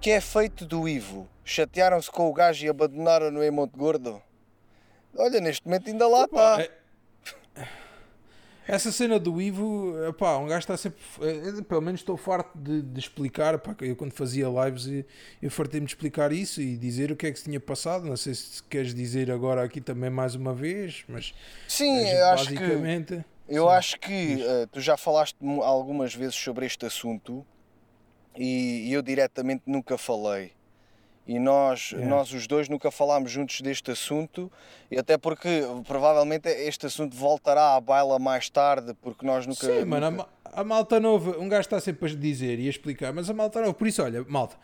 que é feito do Ivo? Chatearam-se com o gajo e abandonaram-no em Monte Gordo? Olha, neste momento ainda lá está. É- Essa cena do Ivo, pá, um gajo está sempre. eh, Pelo menos estou farto de, de explicar. Pá, eu quando fazia lives eu, eu fartei-me de explicar isso e dizer o que é que se tinha passado. Não sei se queres dizer agora aqui também mais uma vez, mas Sim, gente eu acho que. Eu Sim. acho que eh, tu já falaste algumas vezes sobre este assunto e, e eu diretamente nunca falei. E nós, Yeah. nós os dois nunca falámos juntos deste assunto, e até porque provavelmente este assunto voltará à baila mais tarde, porque nós nunca. Sim, mano, a, nunca- a malta nova, um gajo está sempre a dizer e a explicar, mas a malta nova, por isso, olha, malta,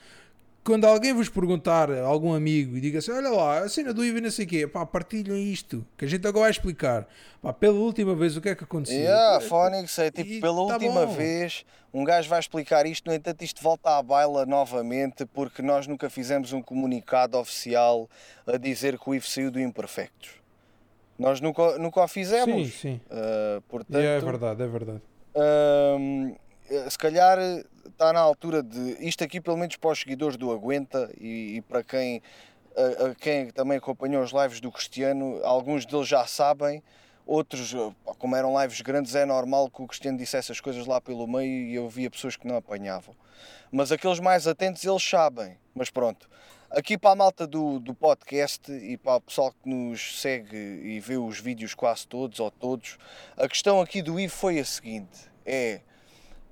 quando alguém vos perguntar, algum amigo, e diga assim: olha lá, a cena do Ivo e não sei o quê, pá, partilhem isto, que a gente agora vai explicar, pá, pela última vez o que é que aconteceu. Yeah, Phonics, é tipo, E pela tá última bom. vez, um gajo vai explicar isto, no entanto, isto volta à baila novamente, porque nós nunca fizemos um comunicado oficial a dizer que o IVE saiu do Imperfectos. Nós nunca, nunca o fizemos. Sim, sim. Uh, portanto, Yeah, é verdade, é verdade. hum, se calhar está na altura de. Isto aqui, pelo menos para os seguidores do Aguenta e, e para quem, a, a quem também acompanhou os lives do Cristiano, alguns deles já sabem, outros, pá, como eram lives grandes, é normal que o Cristiano dissesse as coisas lá pelo meio e eu via pessoas que não apanhavam. Mas aqueles mais atentos, eles sabem. Mas pronto. Aqui para a malta do, do podcast e para o pessoal que nos segue e vê os vídeos quase todos ou todos, a questão aqui do Ivo foi a seguinte: é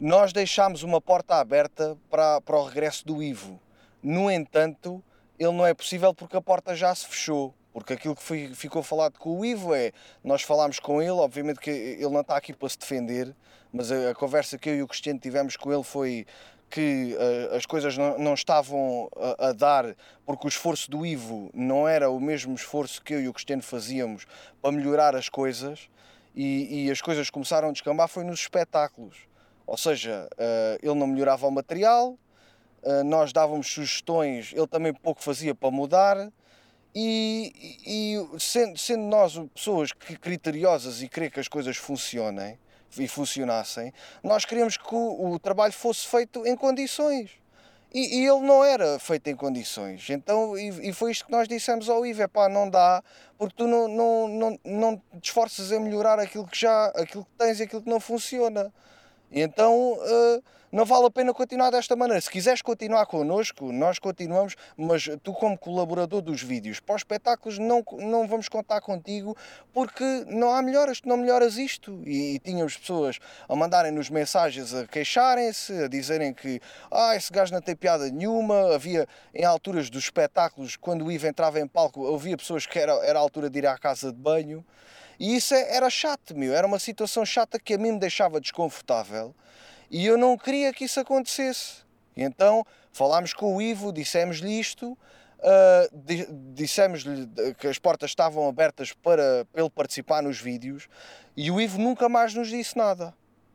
nós deixámos uma porta aberta para, para o regresso do Ivo. No entanto, ele não é possível porque a porta já se fechou. Porque aquilo que foi- ficou falado com o Ivo é, nós falámos com ele, obviamente que ele não está aqui para se defender, mas a, a conversa que eu e o Cristiano tivemos com ele foi que eh, as coisas não, não estavam a, a dar porque o esforço do Ivo não era o mesmo esforço que eu e o Cristiano fazíamos para melhorar as coisas e, e as coisas começaram a descambar foi nos espetáculos. Ou seja, eh, ele não melhorava o material, eh, nós dávamos sugestões, ele também pouco fazia para mudar. E, e- sendo, sendo nós pessoas criteriosas e querer que as coisas funcionem e funcionassem, nós queríamos que o, o trabalho fosse feito em condições. E, e ele não era feito em condições. Então, e, e foi isto que nós dissemos ao Ivo: pá, não dá, porque tu não, não, não, não te esforças em melhorar aquilo que já aquilo que tens e aquilo que não funciona. Então eh, não vale a pena continuar desta maneira. Se quiseres continuar connosco, nós continuamos, mas tu, como colaborador dos vídeos para os espetáculos, não, não vamos contar contigo porque não há melhoras, tu não melhoras isto. E, e tínhamos pessoas a mandarem-nos mensagens a queixarem-se, a dizerem que ah, esse gajo não tem piada nenhuma. Havia em alturas dos espetáculos, quando o Ivo entrava em palco, havia pessoas que era, era a altura de ir à casa de banho. E isso é- era chato, meu. Era uma situação chata que a mim me deixava desconfortável e eu não queria que isso acontecesse. E então falámos com o Ivo, dissemos-lhe isto, di- dissemos-lhe que as portas estavam abertas para, ele participar nos vídeos e o Ivo nunca mais nos disse nada.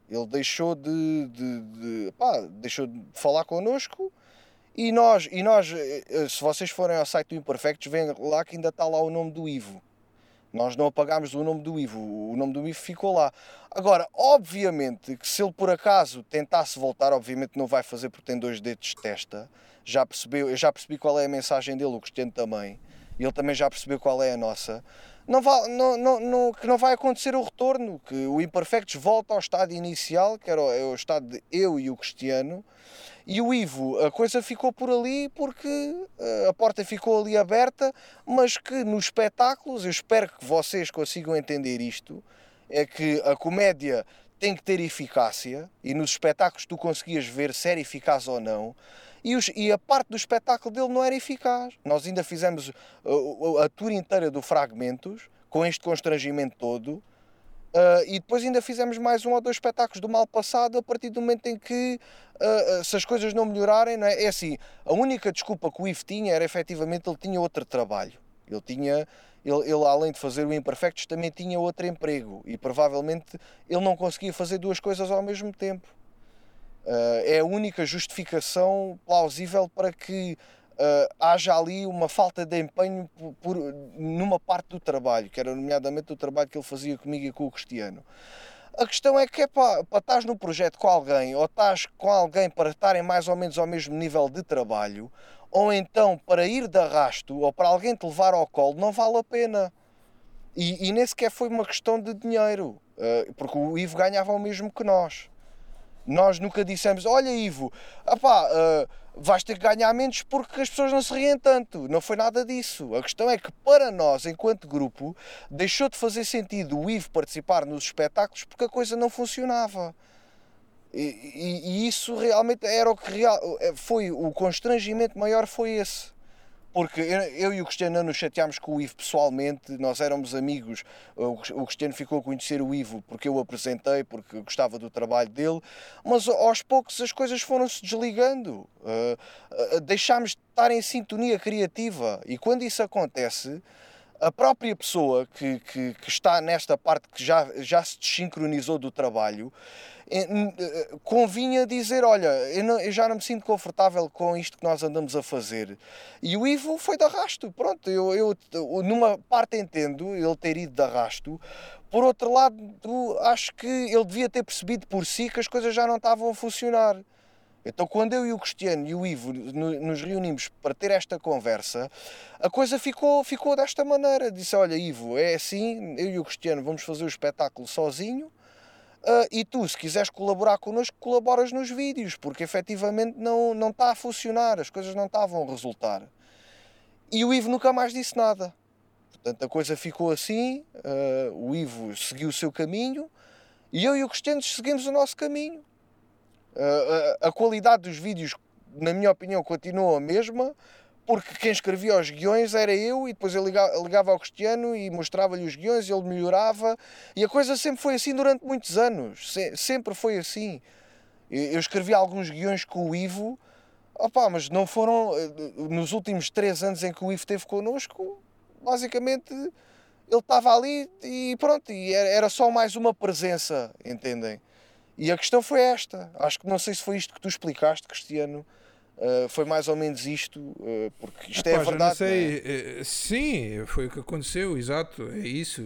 Ele deixou de, de- de- pá, deixou de falar connosco e nós, e nós, eh, se vocês forem ao site do Imperfectos, veem lá que ainda está lá o nome do Ivo. Nós não apagámos o nome do Ivo, o nome do Ivo ficou lá. Agora, obviamente que se ele por acaso tentasse voltar, obviamente não vai fazer porque tem dois dedos de testa. Já percebeu, eu já percebi qual é a mensagem dele, o Cristiano também. E ele também já percebeu qual é a nossa. Não vai, não, não, não, que não vai acontecer o retorno, que o Imperfectos volta ao estado inicial, que era o, é o estado de eu e o Cristiano. E o Ivo, a coisa ficou por ali porque eh, a porta ficou ali aberta, mas que nos espetáculos, eu espero que vocês consigam entender isto, é que a comédia tem que ter eficácia e nos espetáculos tu conseguias ver se era eficaz ou não. E, os- e a parte do espetáculo dele não era eficaz. Nós ainda fizemos uh, a tour inteira do Fragmentos, com este constrangimento todo, Uh, e depois ainda fizemos mais um ou dois espetáculos do mal passado a partir do momento em que uh, se as coisas não melhorarem, não é? é assim, a única desculpa que o Ivo tinha era efetivamente ele tinha outro trabalho. Ele tinha, ele, ele além de fazer o Imperfectos também tinha outro emprego e provavelmente ele não conseguia fazer duas coisas ao mesmo tempo. Uh, é a única justificação plausível para que uh, haja ali uma falta de empenho por, por- numa parte do trabalho, que era nomeadamente o trabalho que ele fazia comigo e com o Cristiano. A questão é que é para, para estás no projeto com alguém, ou estás com alguém para estarem mais ou menos ao mesmo nível de trabalho, ou então para ir de arrasto, ou para alguém te levar ao colo, não vale a pena. E, e nem sequer foi uma questão de dinheiro, uh, porque o Ivo ganhava o mesmo que nós. Nós nunca dissemos, olha Ivo, apá, uh, vais ter que ganhar menos porque as pessoas não se riem tanto. Não foi nada disso. A questão é que para nós, enquanto grupo, deixou de fazer sentido o Ivo participar nos espetáculos porque a coisa não funcionava. E, e, e isso realmente era o que real, foi o constrangimento maior foi esse porque eu e o Cristiano nos chateámos com o Ivo pessoalmente, nós éramos amigos. O Cristiano ficou a conhecer o Ivo porque eu o apresentei, porque gostava do trabalho dele, mas aos poucos as coisas foram-se desligando. Uh, deixámos de estar em sintonia criativa e quando isso acontece. A própria pessoa que, que, que está nesta parte que já, já se desincronizou do trabalho convinha dizer: Olha, eu, não, eu, já não me sinto confortável com isto que nós andamos a fazer. E o Ivo foi de arrasto. Pronto, eu, eu numa parte entendo ele ter ido de arrasto, por outro lado, acho que ele devia ter percebido por si que as coisas já não estavam a funcionar. Então, quando eu e o Cristiano e o Ivo nos reunimos para ter esta conversa, a coisa ficou, ficou desta maneira. Disse: Olha, Ivo, é assim, eu e o Cristiano vamos fazer o espetáculo sozinho Uh, e tu, se quiseres colaborar connosco, colaboras nos vídeos, porque efetivamente não, não está a funcionar, as coisas não estavam a resultar. E o Ivo nunca mais disse nada. Portanto, a coisa ficou assim, uh, o Ivo seguiu o seu caminho e eu e o Cristiano seguimos o nosso caminho. Uh, a qualidade dos vídeos, na minha opinião, continua a mesma, porque quem escrevia os guiões era eu e depois eu ligava, ligava ao Cristiano e mostrava-lhe os guiões e ele melhorava e a coisa sempre foi assim durante muitos anos, Se, sempre foi assim. Eu escrevi alguns guiões com o Ivo, opa, mas não foram eh, nos últimos três anos em que o Ivo esteve connosco, basicamente ele estava ali e pronto, e era só mais uma presença, entendem? E a questão foi esta. Acho que não sei se foi isto que tu explicaste, Cristiano, Uh, foi mais ou menos isto, uh, porque isto é Epá, a verdade. Sei, é? sim, foi o que aconteceu, exato, é isso.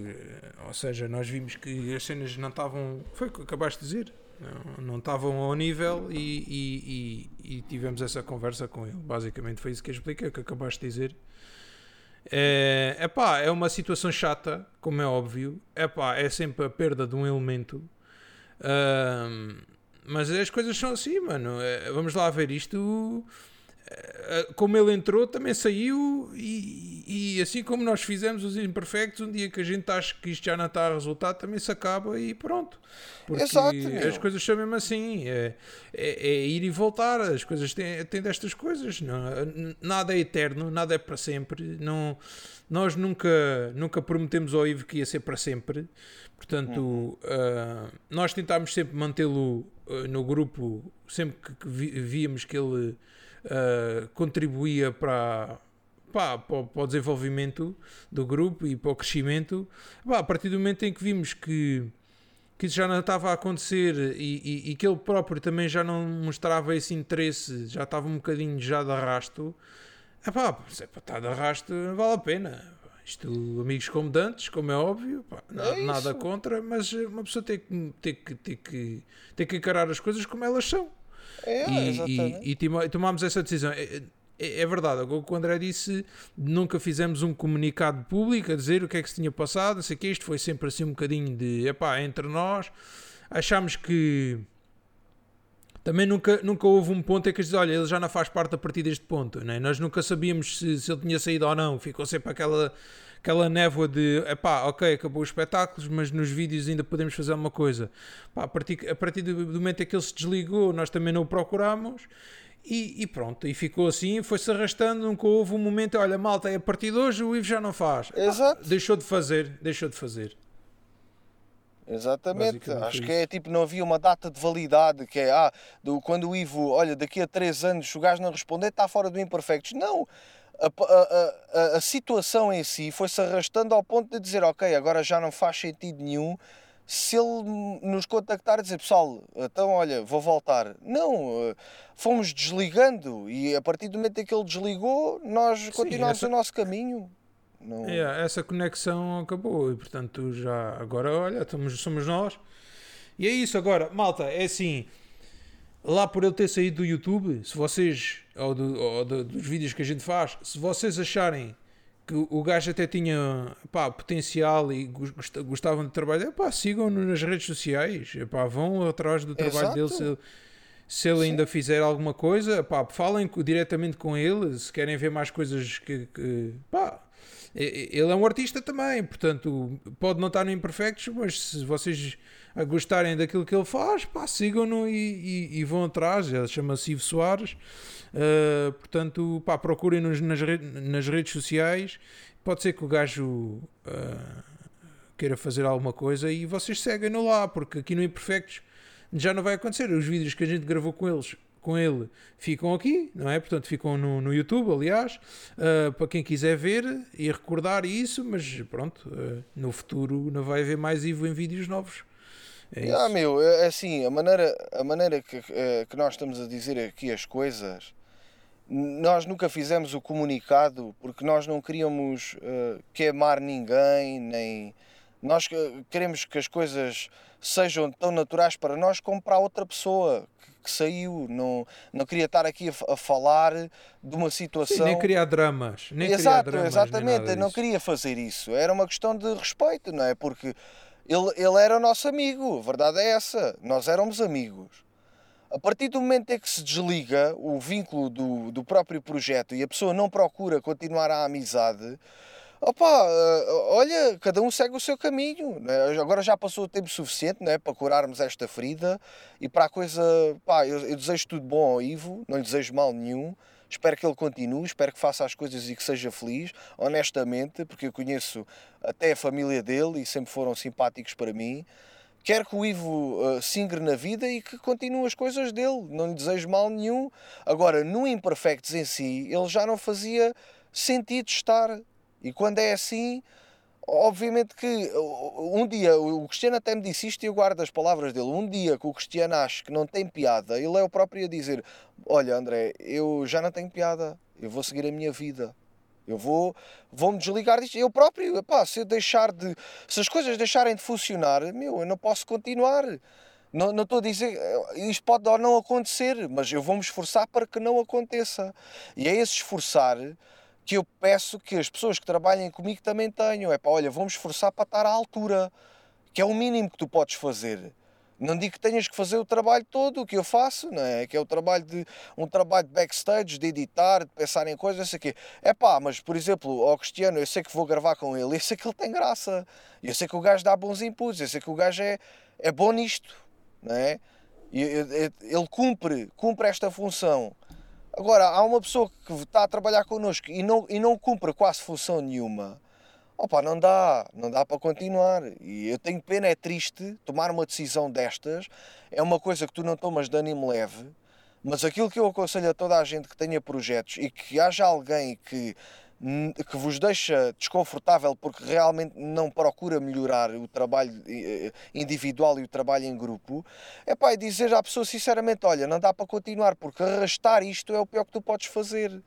Ou seja, nós vimos que as cenas não estavam. Foi o que acabaste de dizer, não, não estavam ao nível e, e, e, e, tivemos essa conversa com ele. Basicamente foi isso que eu expliquei, o que acabaste de dizer. É, epá, é uma situação chata, como é óbvio. Epá, é sempre a perda de um elemento. Mas as coisas são assim, mano. É, vamos lá ver isto. É, é, como ele entrou, também saiu. E, e assim como nós fizemos os imperfectos, um dia que a gente acha que isto já não está a resultar, também se acaba e pronto. Porque Exato, as coisas são mesmo assim. É, é, é, ir e voltar. As coisas têm, têm destas coisas. Não, nada é eterno, nada é para sempre. Não, nós nunca, nunca prometemos ao Ivo que ia ser para sempre. Portanto, uhum. uh, nós tentámos sempre mantê-lo no grupo, sempre que, víamos que ele uh, contribuía para, pá, para, para, o desenvolvimento do grupo e para o crescimento. Pá, a partir do momento em que vimos que, que isso já não estava a acontecer e, e, e, que ele próprio também já não mostrava esse interesse, já estava um bocadinho já de arrasto. Epá, se é para estar de arrasto, vale a pena isto, amigos como Dantes, como é óbvio, pá, é nada contra, mas uma pessoa tem que, tem, que, tem, que, tem que encarar as coisas como elas são. É, e, e, e, tomámos essa decisão. É, é, é, verdade, o que o André disse, nunca fizemos um comunicado público a dizer o que é que se tinha passado, sei que isto foi sempre assim um bocadinho de, epá, entre nós, achámos que também nunca, nunca houve um ponto em que diz, olha, ele já não faz parte a partir deste ponto, né? nós nunca sabíamos se, se ele tinha saído ou não, ficou sempre aquela, aquela névoa de, epá, ok, acabou os espetáculos, mas nos vídeos ainda podemos fazer uma coisa. Pá, a, partir, a partir do momento em que ele se desligou, nós também não o procuramos, e, e, pronto, e ficou assim, foi-se arrastando, nunca houve um momento, olha, malta, é a partir de hoje o Ivo já não faz. Exato. deixou de fazer, deixou de fazer. Exatamente, acho que é tipo, não havia uma data de validade que é ah, do, quando o Ivo, olha, daqui a 3 anos o gajo não responder, está fora do Imperfectos. Não, a, a, a, a situação em si foi-se arrastando ao ponto de dizer, ok, agora já não faz sentido nenhum se ele nos contactar e dizer pessoal, então olha, vou voltar. Não, fomos desligando e a partir do momento em que ele desligou, nós continuamos essa... o nosso caminho. Não... essa conexão acabou e portanto já agora olha, estamos, somos nós E é isso agora, malta, é assim. Lá por ele ter saído do YouTube, se vocês, ou, do, ou do, dos vídeos que a gente faz, se vocês acharem que o gajo até tinha pá, potencial e gostavam de trabalhar, pá, sigam-no nas redes sociais, pá, vão atrás do trabalho Exato. dele. Se, se ele Sim. ainda fizer alguma coisa, pá, falem diretamente com ele. Se querem ver mais coisas que, que pá, ele é um artista também, portanto, pode não estar no Imperfectos, mas se vocês gostarem daquilo que ele faz, pá, sigam-no e, e, e, vão atrás. Ele chama-se Ivo Soares, uh, portanto, pá, procurem-nos nas, nas redes sociais. Pode ser que o gajo uh, queira fazer alguma coisa e vocês seguem-no lá, porque aqui no Imperfectos já não vai acontecer. Os vídeos que a gente gravou com eles com ele ficam aqui, não é? Portanto, ficam no, no YouTube, aliás, uh, para quem quiser ver e recordar isso, mas pronto, uh, no futuro não vai haver mais Ivo em vídeos novos. É ah, meu, é, é assim, a maneira, a maneira que, eh, que nós estamos a dizer aqui as coisas, nós nunca fizemos o comunicado porque nós não queríamos uh, queimar ninguém, nem nós queremos que as coisas sejam tão naturais para nós como para a outra pessoa que, que saiu. Não, não queria estar aqui a, a falar de uma situação. Sim, nem criar dramas. Nem Exato, criar dramas, exatamente. não queria fazer isso. Era uma questão de respeito, não é? Porque ele, ele era nosso amigo, a verdade é essa. Nós éramos amigos. A partir do momento em que se desliga o vínculo do, do próprio projeto e a pessoa não procura continuar a amizade, opa, eh, olha, cada um segue o seu caminho. Né? Agora já passou o tempo suficiente né, para curarmos esta ferida e para a coisa. Pá, eu, eu desejo tudo bom ao Ivo, não lhe desejo mal nenhum. Espero que ele continue, espero que faça as coisas e que seja feliz, honestamente, porque eu conheço até a família dele e sempre foram simpáticos para mim. Quero que o Ivo uh, se ingre na vida e que continue as coisas dele, não lhe desejo mal nenhum. Agora, no Imperfectos em si, ele já não fazia sentido estar. E quando é assim, obviamente que um dia, o Cristiano até me disse isto e eu guardo as palavras dele. Um dia que o Cristiano acha que não tem piada, ele é o próprio a dizer: Olha, André, eu já não tenho piada, eu vou seguir a minha vida. Eu vou, vou me desligar disto. Eu próprio, se eu deixar de. Se as coisas deixarem de funcionar, meu, eu não posso continuar. Não, não estou a dizer. Isto pode ou não acontecer, mas eu vou me esforçar para que não aconteça. E é esse esforçar que eu peço que as pessoas que trabalhem comigo também tenham. É pá, olha, vamos esforçar para estar à altura, que é o mínimo que tu podes fazer. Não digo que tenhas que fazer o trabalho todo o que eu faço, não é? Que é o trabalho de um trabalho de backstage, de editar, de pensar em coisas, isso aqui. É pá, mas por exemplo, ao Cristiano, eu sei que vou gravar com ele, eu sei que ele tem graça, eu sei que o gajo dá bons inputs, eu sei que o gajo é, é bom nisto, não é? Ele cumpre, cumpre esta função. Agora, há uma pessoa que está a trabalhar connosco e não, e não cumpre quase função nenhuma. Opa, não dá, não dá para continuar. E eu tenho pena, é triste tomar uma decisão destas. É uma coisa que tu não tomas de ânimo leve. Mas aquilo que eu aconselho a toda a gente que tenha projetos e que haja alguém que que vos deixa desconfortável porque realmente não procura melhorar o trabalho eh, individual e o trabalho em grupo, é pá, dizer à pessoa sinceramente: olha, não dá para continuar porque arrastar isto é o pior que tu podes fazer.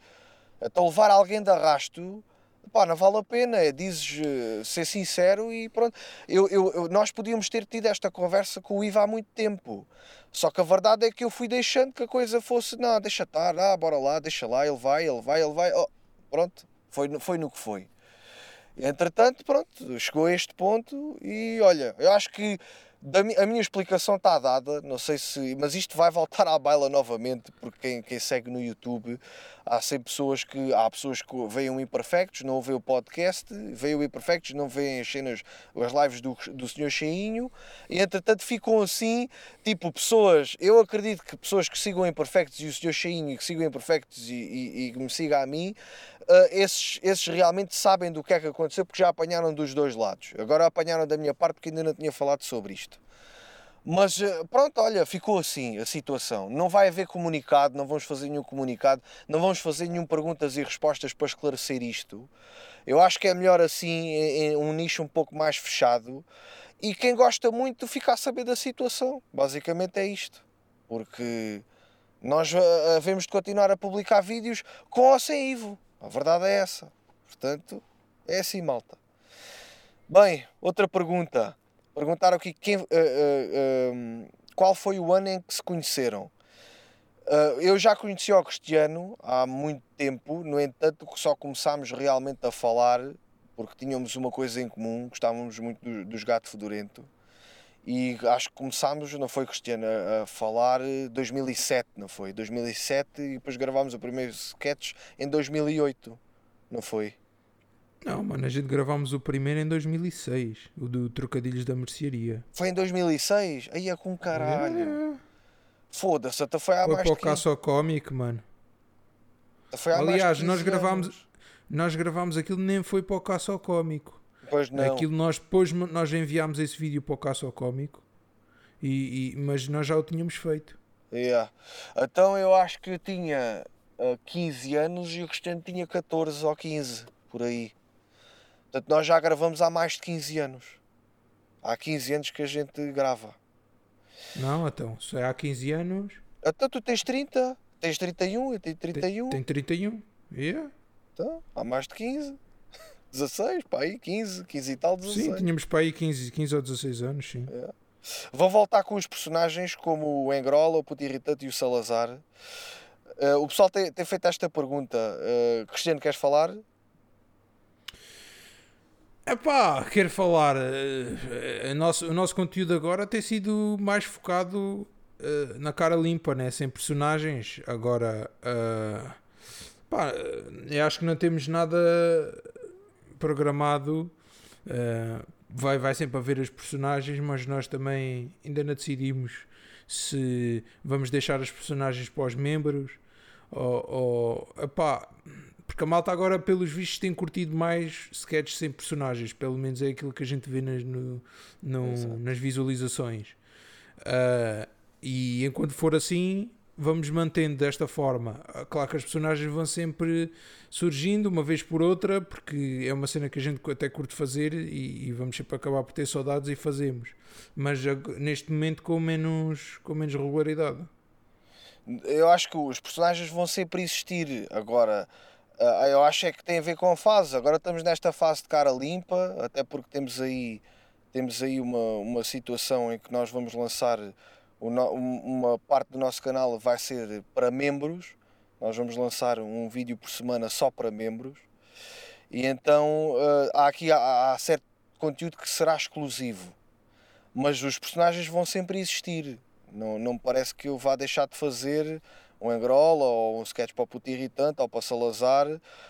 Então, levar alguém de arrasto, pá, não vale a pena. É, dizes eh, ser sincero e pronto. Eu, eu, nós podíamos ter tido esta conversa com o Iva há muito tempo. Só que a verdade é que eu fui deixando que a coisa fosse: não, deixa estar, ah, bora lá, deixa lá, ele vai, ele vai, ele vai. Oh, pronto foi, foi no que foi. Entretanto, pronto, chegou a este ponto e olha, eu acho que a minha explicação está dada, não sei se. Mas isto vai voltar à baila novamente, porque quem, quem segue no YouTube há sempre pessoas que. Há pessoas que veem o Imperfectos, não veem o podcast, veem o Imperfectos, não veem as cenas, as lives do, do Senhor Cheinho, e entretanto ficam assim, tipo, pessoas. Eu acredito que pessoas que sigam Imperfectos e o Senhor Cheinho que sigam Imperfectos e, e, e me sigam a mim, uh, esses, esses realmente sabem do que é que aconteceu porque já apanharam dos dois lados. Agora apanharam da minha parte porque ainda não tinha falado sobre isto. Mas uh, pronto, olha, ficou assim a situação. Não vai haver comunicado, não vamos fazer nenhum comunicado, não vamos fazer nenhum perguntas e respostas para esclarecer isto. Eu acho que é melhor assim, em, um nicho um pouco mais fechado. E quem gosta muito fica a saber da situação. Basicamente é isto. Porque nós uh, havemos de continuar a publicar vídeos com ou sem Ivo. A verdade é essa. Portanto, é assim, malta. Bem, outra pergunta. perguntaram aqui quem, uh, uh, qual foi o ano em que se conheceram. Uh, eu já conheci o Cristiano há muito tempo, no entanto, só começámos realmente a falar porque tínhamos uma coisa em comum, gostávamos muito do, dos Gato Fedorento. E acho que começámos, não foi Cristiano, a, falar 2007, não foi? 2007 e depois gravámos o primeiro sketch em 2008, não foi? Não, mano, a gente gravámos o primeiro em 2006, o do Trocadilhos da Mercearia. Foi em 2006? Aí é com caralho. É. Foda-se, até foi há foi mais para o Caço Comic, mano. Foi Aliás, nós gravámos, nós gravámos aquilo, nem foi para o Caço Cómico. Pois não. Aquilo nós depois nós enviámos esse vídeo para o Caço Cómico, e, e, mas nós já o tínhamos feito. Yeah. Então eu acho que eu tinha uh, 15 anos e o Cristiano tinha 14 ou 15, por aí. Portanto, nós já gravamos há mais de 15 anos. Há 15 anos que a gente grava. Não, então, se é há 15 anos. Então tu tens 30, tens 31, eu tenho 31. Tem, tem 31, yeah. Então, há mais de 15. 16, pá, aí 15, 15 e tal, 16. Sim, tínhamos para aí 15, 15 ou 16 anos, sim. É. Vou voltar com os personagens como o Engrola, o Puto Irritante e o Salazar. Uh, o pessoal tem, tem, feito esta pergunta. Uh, Cristiano, queres falar? Epá, quero falar. Uh, nosso, o nosso conteúdo agora tem sido mais focado na cara limpa, né? sem personagens. Agora, pá, eu acho que não temos nada programado. Uh, vai, vai sempre haver os personagens, mas nós também ainda não decidimos se vamos deixar os personagens para os membros ou, ou epá, porque a malta agora, pelos vistos, tem curtido mais sketches sem personagens. Pelo menos é aquilo que a gente vê nas, no, no, nas visualizações. Uh, e enquanto for assim, vamos mantendo desta forma. Ah, claro que as personagens vão sempre surgindo uma vez por outra, porque é uma cena que a gente até curte fazer e, e vamos sempre acabar por ter saudades e fazemos. Mas neste momento com menos, com menos regularidade. Eu acho que os personagens vão sempre existir. Agora, Uh, eu acho é que tem a ver com a fase. Agora estamos nesta fase de cara limpa, até porque temos aí, temos aí uma, uma situação em que nós vamos lançar uma, uma parte do nosso canal vai ser para membros. Nós vamos lançar um vídeo por semana só para membros. E então uh, há aqui há, há certo conteúdo que será exclusivo. Mas os personagens vão sempre existir. Não, não me parece que eu vá deixar de fazer um Engrola ou um sketch para o Puto Irritante ou para Salazar.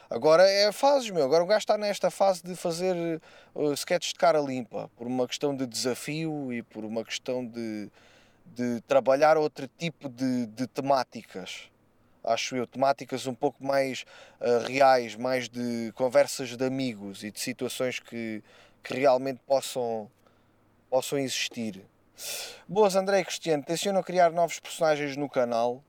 Agora é fases, meu. Agora o gajo está nesta fase de fazer uh, sketches de cara limpa, por uma questão de desafio e por uma questão de, de trabalhar outro tipo de, de temáticas. Acho eu, temáticas um pouco mais uh, reais, mais de conversas de amigos e de situações que, que realmente possam, possam existir. Boas, André Cristiano, tencionam criar novos personagens no canal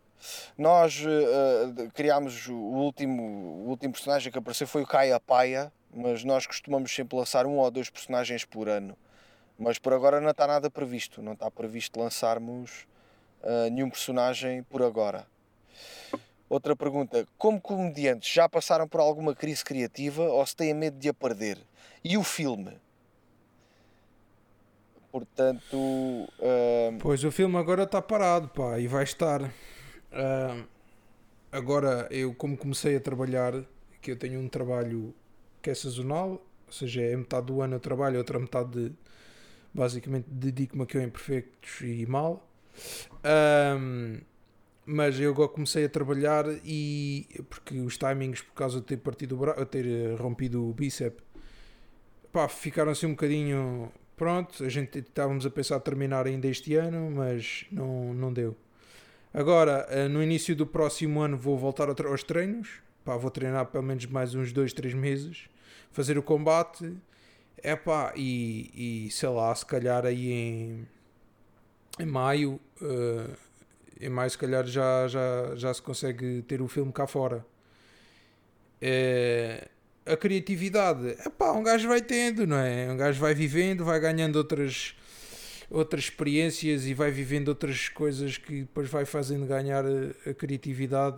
nós uh, criámos o último, o último personagem que apareceu foi o Caia Paia, mas nós costumamos sempre lançar um ou dois personagens por ano. Mas por agora não está nada previsto, não está previsto lançarmos uh, nenhum personagem por agora. Outra pergunta: como comediantes já passaram por alguma crise criativa ou se têm medo de a perder? E o filme? Portanto. Uh... Pois o filme agora está parado, pá, e vai estar. Uh, agora, eu como comecei a trabalhar, que eu tenho um trabalho que é sazonal, ou seja, é metade do ano eu trabalho, outra metade de, basicamente dedico-me aqui ao imperfeitos e mal. Um, mas eu agora comecei a trabalhar e porque os timings por causa de ter partido o ter eh, rompido o bíceps pá, ficaram assim um bocadinho pronto, a gente estávamos a pensar terminar ainda este ano, mas não, não deu. Agora, eh, no início do próximo ano, vou voltar aos treinos. Pá, vou treinar pelo menos mais uns 2, 3 meses. Fazer o combate. É pá, e, e sei lá, se calhar aí em, em maio. Uh, em maio, se calhar, já, já, já se consegue ter o filme cá fora. É, a criatividade, é pá, um gajo vai tendo, não é? Um gajo vai vivendo, vai ganhando outras outras experiências e vai vivendo outras coisas que depois vai fazendo ganhar a, a criatividade.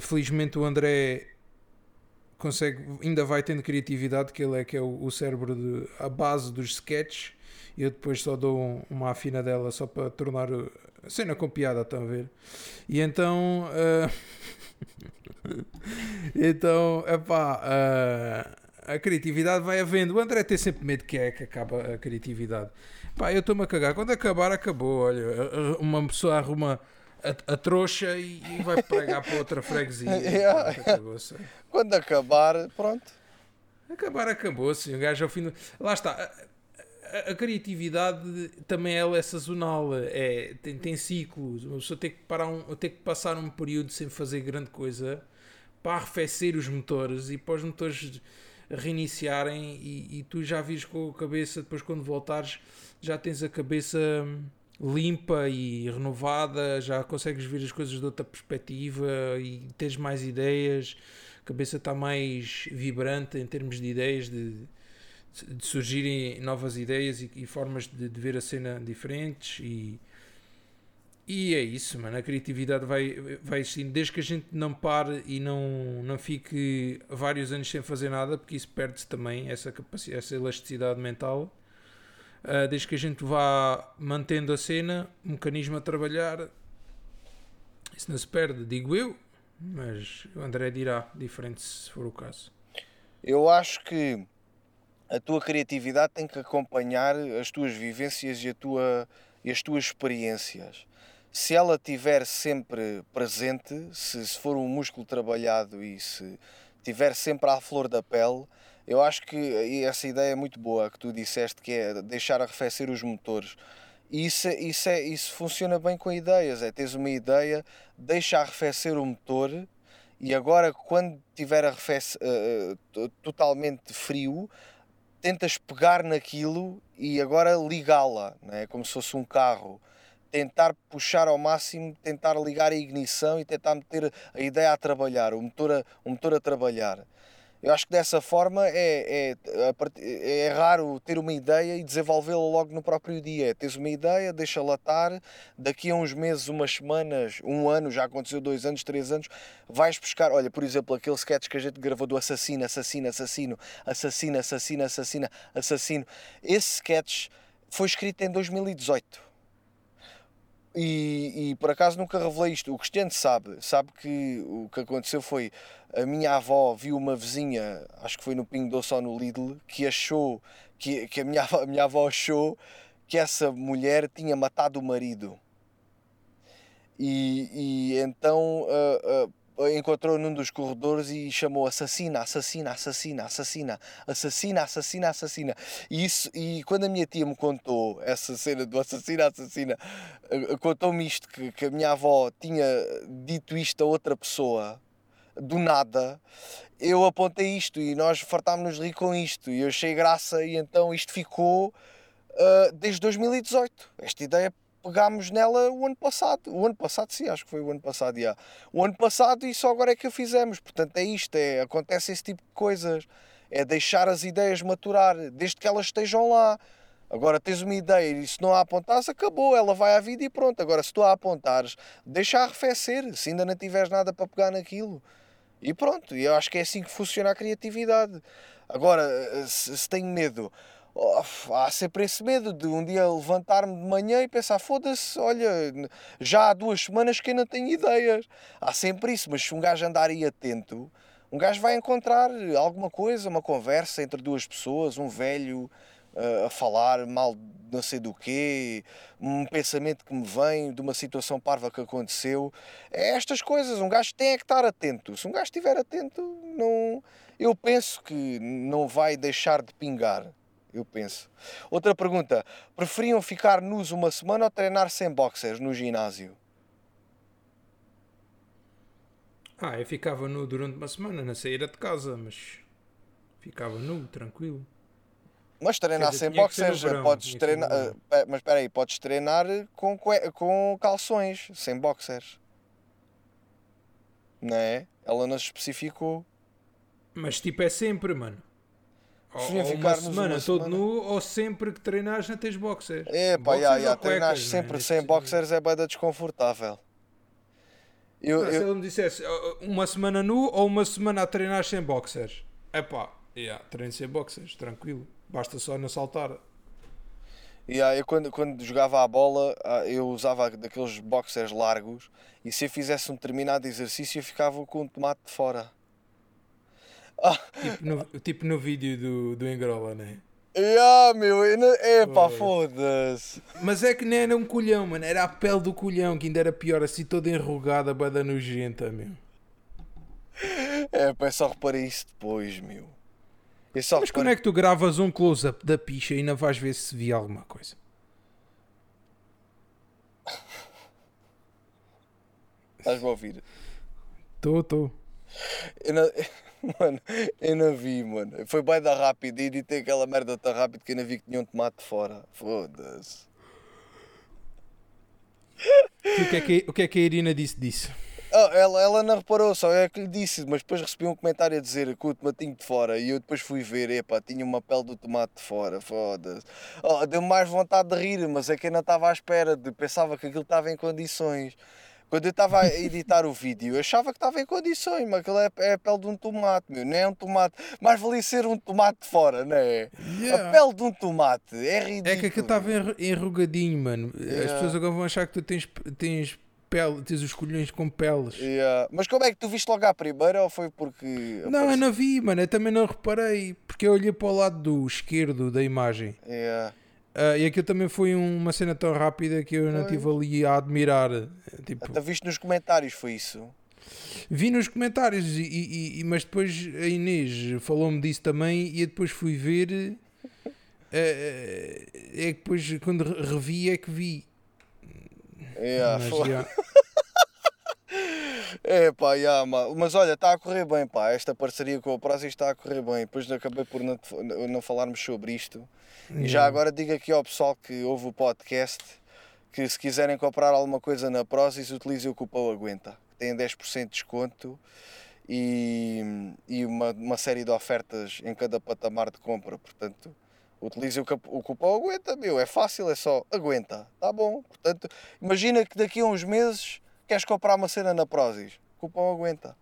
Felizmente o André consegue, ainda vai tendo criatividade, que ele é que é o, o cérebro, de, a base dos sketches. E eu depois só dou uma afina dela só para tornar a cena com piada, estão a ver? E então. Uh, então, epá, uh, a criatividade vai havendo. O André tem sempre medo que é que acaba a criatividade. Pá, eu estou-me a cagar. Quando acabar, acabou. Olha, uma pessoa arruma a, a trouxa e, e, vai pregar para outra freguesia. yeah. Quando acabar, pronto. Acabar, acabou-se. O gajo ao fim. Do... Lá está. A, a, a, criatividade também ela é sazonal, é, tem, tem ciclos. Uma pessoa tem que, parar um, tem que passar um período sem fazer grande coisa para arrefecer os motores e para os motores reiniciarem e, e tu já vires com a cabeça, depois quando voltares, já tens a cabeça limpa e renovada, já consegues ver as coisas de outra perspectiva e tens mais ideias, a cabeça está mais vibrante em termos de ideias, de, de surgirem novas ideias e, e formas de, de, ver a cena diferentes e, e é isso, mano. A criatividade vai, vai existindo desde que a gente não pare e não, não fique vários anos sem fazer nada, porque isso perde-se também, essa, capacidade, essa elasticidade mental Uh, desde que a gente vá mantendo a cena, o mecanismo a trabalhar, isso não se perde, digo eu, mas o André dirá, diferente se for o caso. Eu acho que a tua criatividade tem que acompanhar as tuas vivências e, a tua, e as tuas experiências. Se ela estiver sempre presente, se, se for um músculo trabalhado e se estiver sempre à flor da pele, eu acho que essa ideia é muito boa que tu disseste, que é deixar arrefecer os motores. Isso, isso, é, isso funciona bem com ideias, é teres uma ideia, deixa arrefecer o motor e agora quando tiver arrefece, uh, totalmente frio, tentas pegar naquilo e agora ligá-la, é como se fosse um carro. Tentar puxar ao máximo, tentar ligar a ignição e tentar meter a ideia a trabalhar, o motor a, o motor a trabalhar. Eu acho que dessa forma é, é, é raro ter uma ideia e desenvolvê-la logo no próprio dia. Tens uma ideia, deixa-la estar, daqui a uns meses, umas semanas, um ano, já aconteceu dois anos, três anos, vais buscar, olha, por exemplo, aquele sketch que a gente gravou do assassino, assassino, assassino, assassino, assassino, assassino, assassino. Esse sketch foi escrito em 2018 e, e, por acaso nunca revelei isto. O Cristiano sabe, sabe que o que aconteceu foi a minha avó viu uma vizinha, acho que foi no Pingo Doce ou no Lidl, que achou que, que a, minha, a minha avó achou que essa mulher tinha matado o marido. E, e então uh, uh, encontrou num dos corredores e chamou assassina, assassina, assassina, assassina, assassina, assassina, assassina. E, isso, e quando a minha tia me contou essa cena do assassina, assassina, eh, contou-me isto, que, que a minha avó tinha dito isto a outra pessoa, do nada, eu apontei isto e nós fartámos-nos rir com isto e eu achei graça e então isto ficou uh, desde 2018. Esta ideia pegámos nela o ano passado. O ano passado, sim, acho que foi o ano passado, já. O ano passado e só agora é que a fizemos. Portanto, é isto, é, acontece esse tipo de coisas. É deixar as ideias maturar, desde que elas estejam lá. Agora tens uma ideia e se não a apontares, acabou, ela vai à vida e pronto. Agora, se tu a apontares, deixa arrefecer, se ainda não tiveres nada para pegar naquilo. E pronto, eu acho que é assim que funciona a criatividade. Agora, se, se tenho medo, oh, há sempre esse medo de um dia levantar-me de manhã e pensar: foda-se, olha, já há duas semanas que eu não tenho ideias. Há sempre isso, mas se um gajo andar aí atento, um gajo vai encontrar alguma coisa, uma conversa entre duas pessoas, um velho uh, a falar mal de não sei do quê, um pensamento que me vem de uma situação parva que aconteceu. É estas coisas, um gajo tem é que estar atento. Se um gajo estiver atento, não, eu penso que não vai deixar de pingar eu penso. Outra pergunta: preferiam ficar nus uma semana ou treinar sem boxers no ginásio? Ah, eu ficava nu durante uma semana na saída de casa, mas ficava nu, tranquilo. Mas treinar dizer, sem boxers, verão, podes treinar. Uh, mas espera aí, podes treinar com, com calções, sem boxers. Não é? Ela não especificou. Mas tipo é sempre, mano. Ou, ou uma semana todo nu ou sempre que treinares não tens boxers. É pá, já, já, treinar sempre sem boxers é bem desconfortável. Eu, Se eu- ele me dissesse "Uh, uma semana nu ou uma semana a treinar sem boxers, é pá, yeah, treino sem boxers, tranquilo, basta só não saltar. Yeah, eu quando, quando jogava a bola, ah, eu usava daqueles boxers largos e se eu fizesse um determinado exercício eu ficava com o tomate de fora. Ah, Tipo no, tipo no vídeo do, do Engrola, né? yeah, meu, eu não, epá, Foi. foda-se. Mas é que nem era um colhão, mano, era a pele do colhão que ainda era pior, assim toda enrugada, bada nojenta, meu. É, pá, só reparei isso depois, meu. Mas quando reparei... é que tu gravas um close-up da picha e não vais ver se via alguma coisa? Estás-me a ouvir? Estou, estou. Eu não... Mano, eu não vi, mano. Foi bem da rápido e editei aquela merda tão rápido que eu não vi que tinha um tomate fora. Foda-se. O que, é que, o que é que a Irina disse disso? Ah, ela, ela não reparou, só é que lhe disse, mas depois recebi um comentário a dizer que o tomatinho de fora e eu depois fui ver, epá, tinha uma pele do tomate de fora, foda-se. Oh, Deu-me mais vontade de rir, mas é que eu não estava à espera, de, pensava que aquilo estava em condições. Quando eu estava a editar o vídeo, eu achava que estava em condições, mas aquilo é, é a pele de um tomate, meu, não é um tomate. Mais valia ser um tomate de fora, não é? A pele de um tomate, é ridículo. É que aquilo estava enru- enrugadinho, mano. As Yeah. pessoas agora vão achar que tu tens, tens pele, tens os colhões com peles. Yeah. Mas como é que tu viste logo à primeira ou foi porque. Não, eu não vi, mano. Eu também não reparei. Porque eu olhei para o lado do esquerdo da imagem. Yeah. Ah, e aquilo também foi um- uma cena tão rápida que eu não estive ali a admirar. Tipo, Até viste nos comentários, foi isso? vi nos comentários, e, e- mas depois a Inês falou-me disso também. E eu depois fui ver. eh, é que depois, quando re- revi, é que vi. Yeah, Mas, foi- já. É pá, yeah, ma- mas olha, está a correr bem, pá. Esta parceria com a Prozis está a correr bem. Depois acabei por não, não falarmos sobre isto. E já agora digo aqui ao pessoal que ouve o podcast que se quiserem comprar alguma coisa na Prozis, utilizem o cupom Aguenta. Tem 10% de desconto e, e uma, uma série de ofertas em cada patamar de compra. Portanto, utilizem o, o cupom Aguenta, meu. É fácil, é só Aguenta. Tá bom. Portanto, imagina que daqui a uns meses queres comprar uma cena na Prozis. Cupom Aguenta.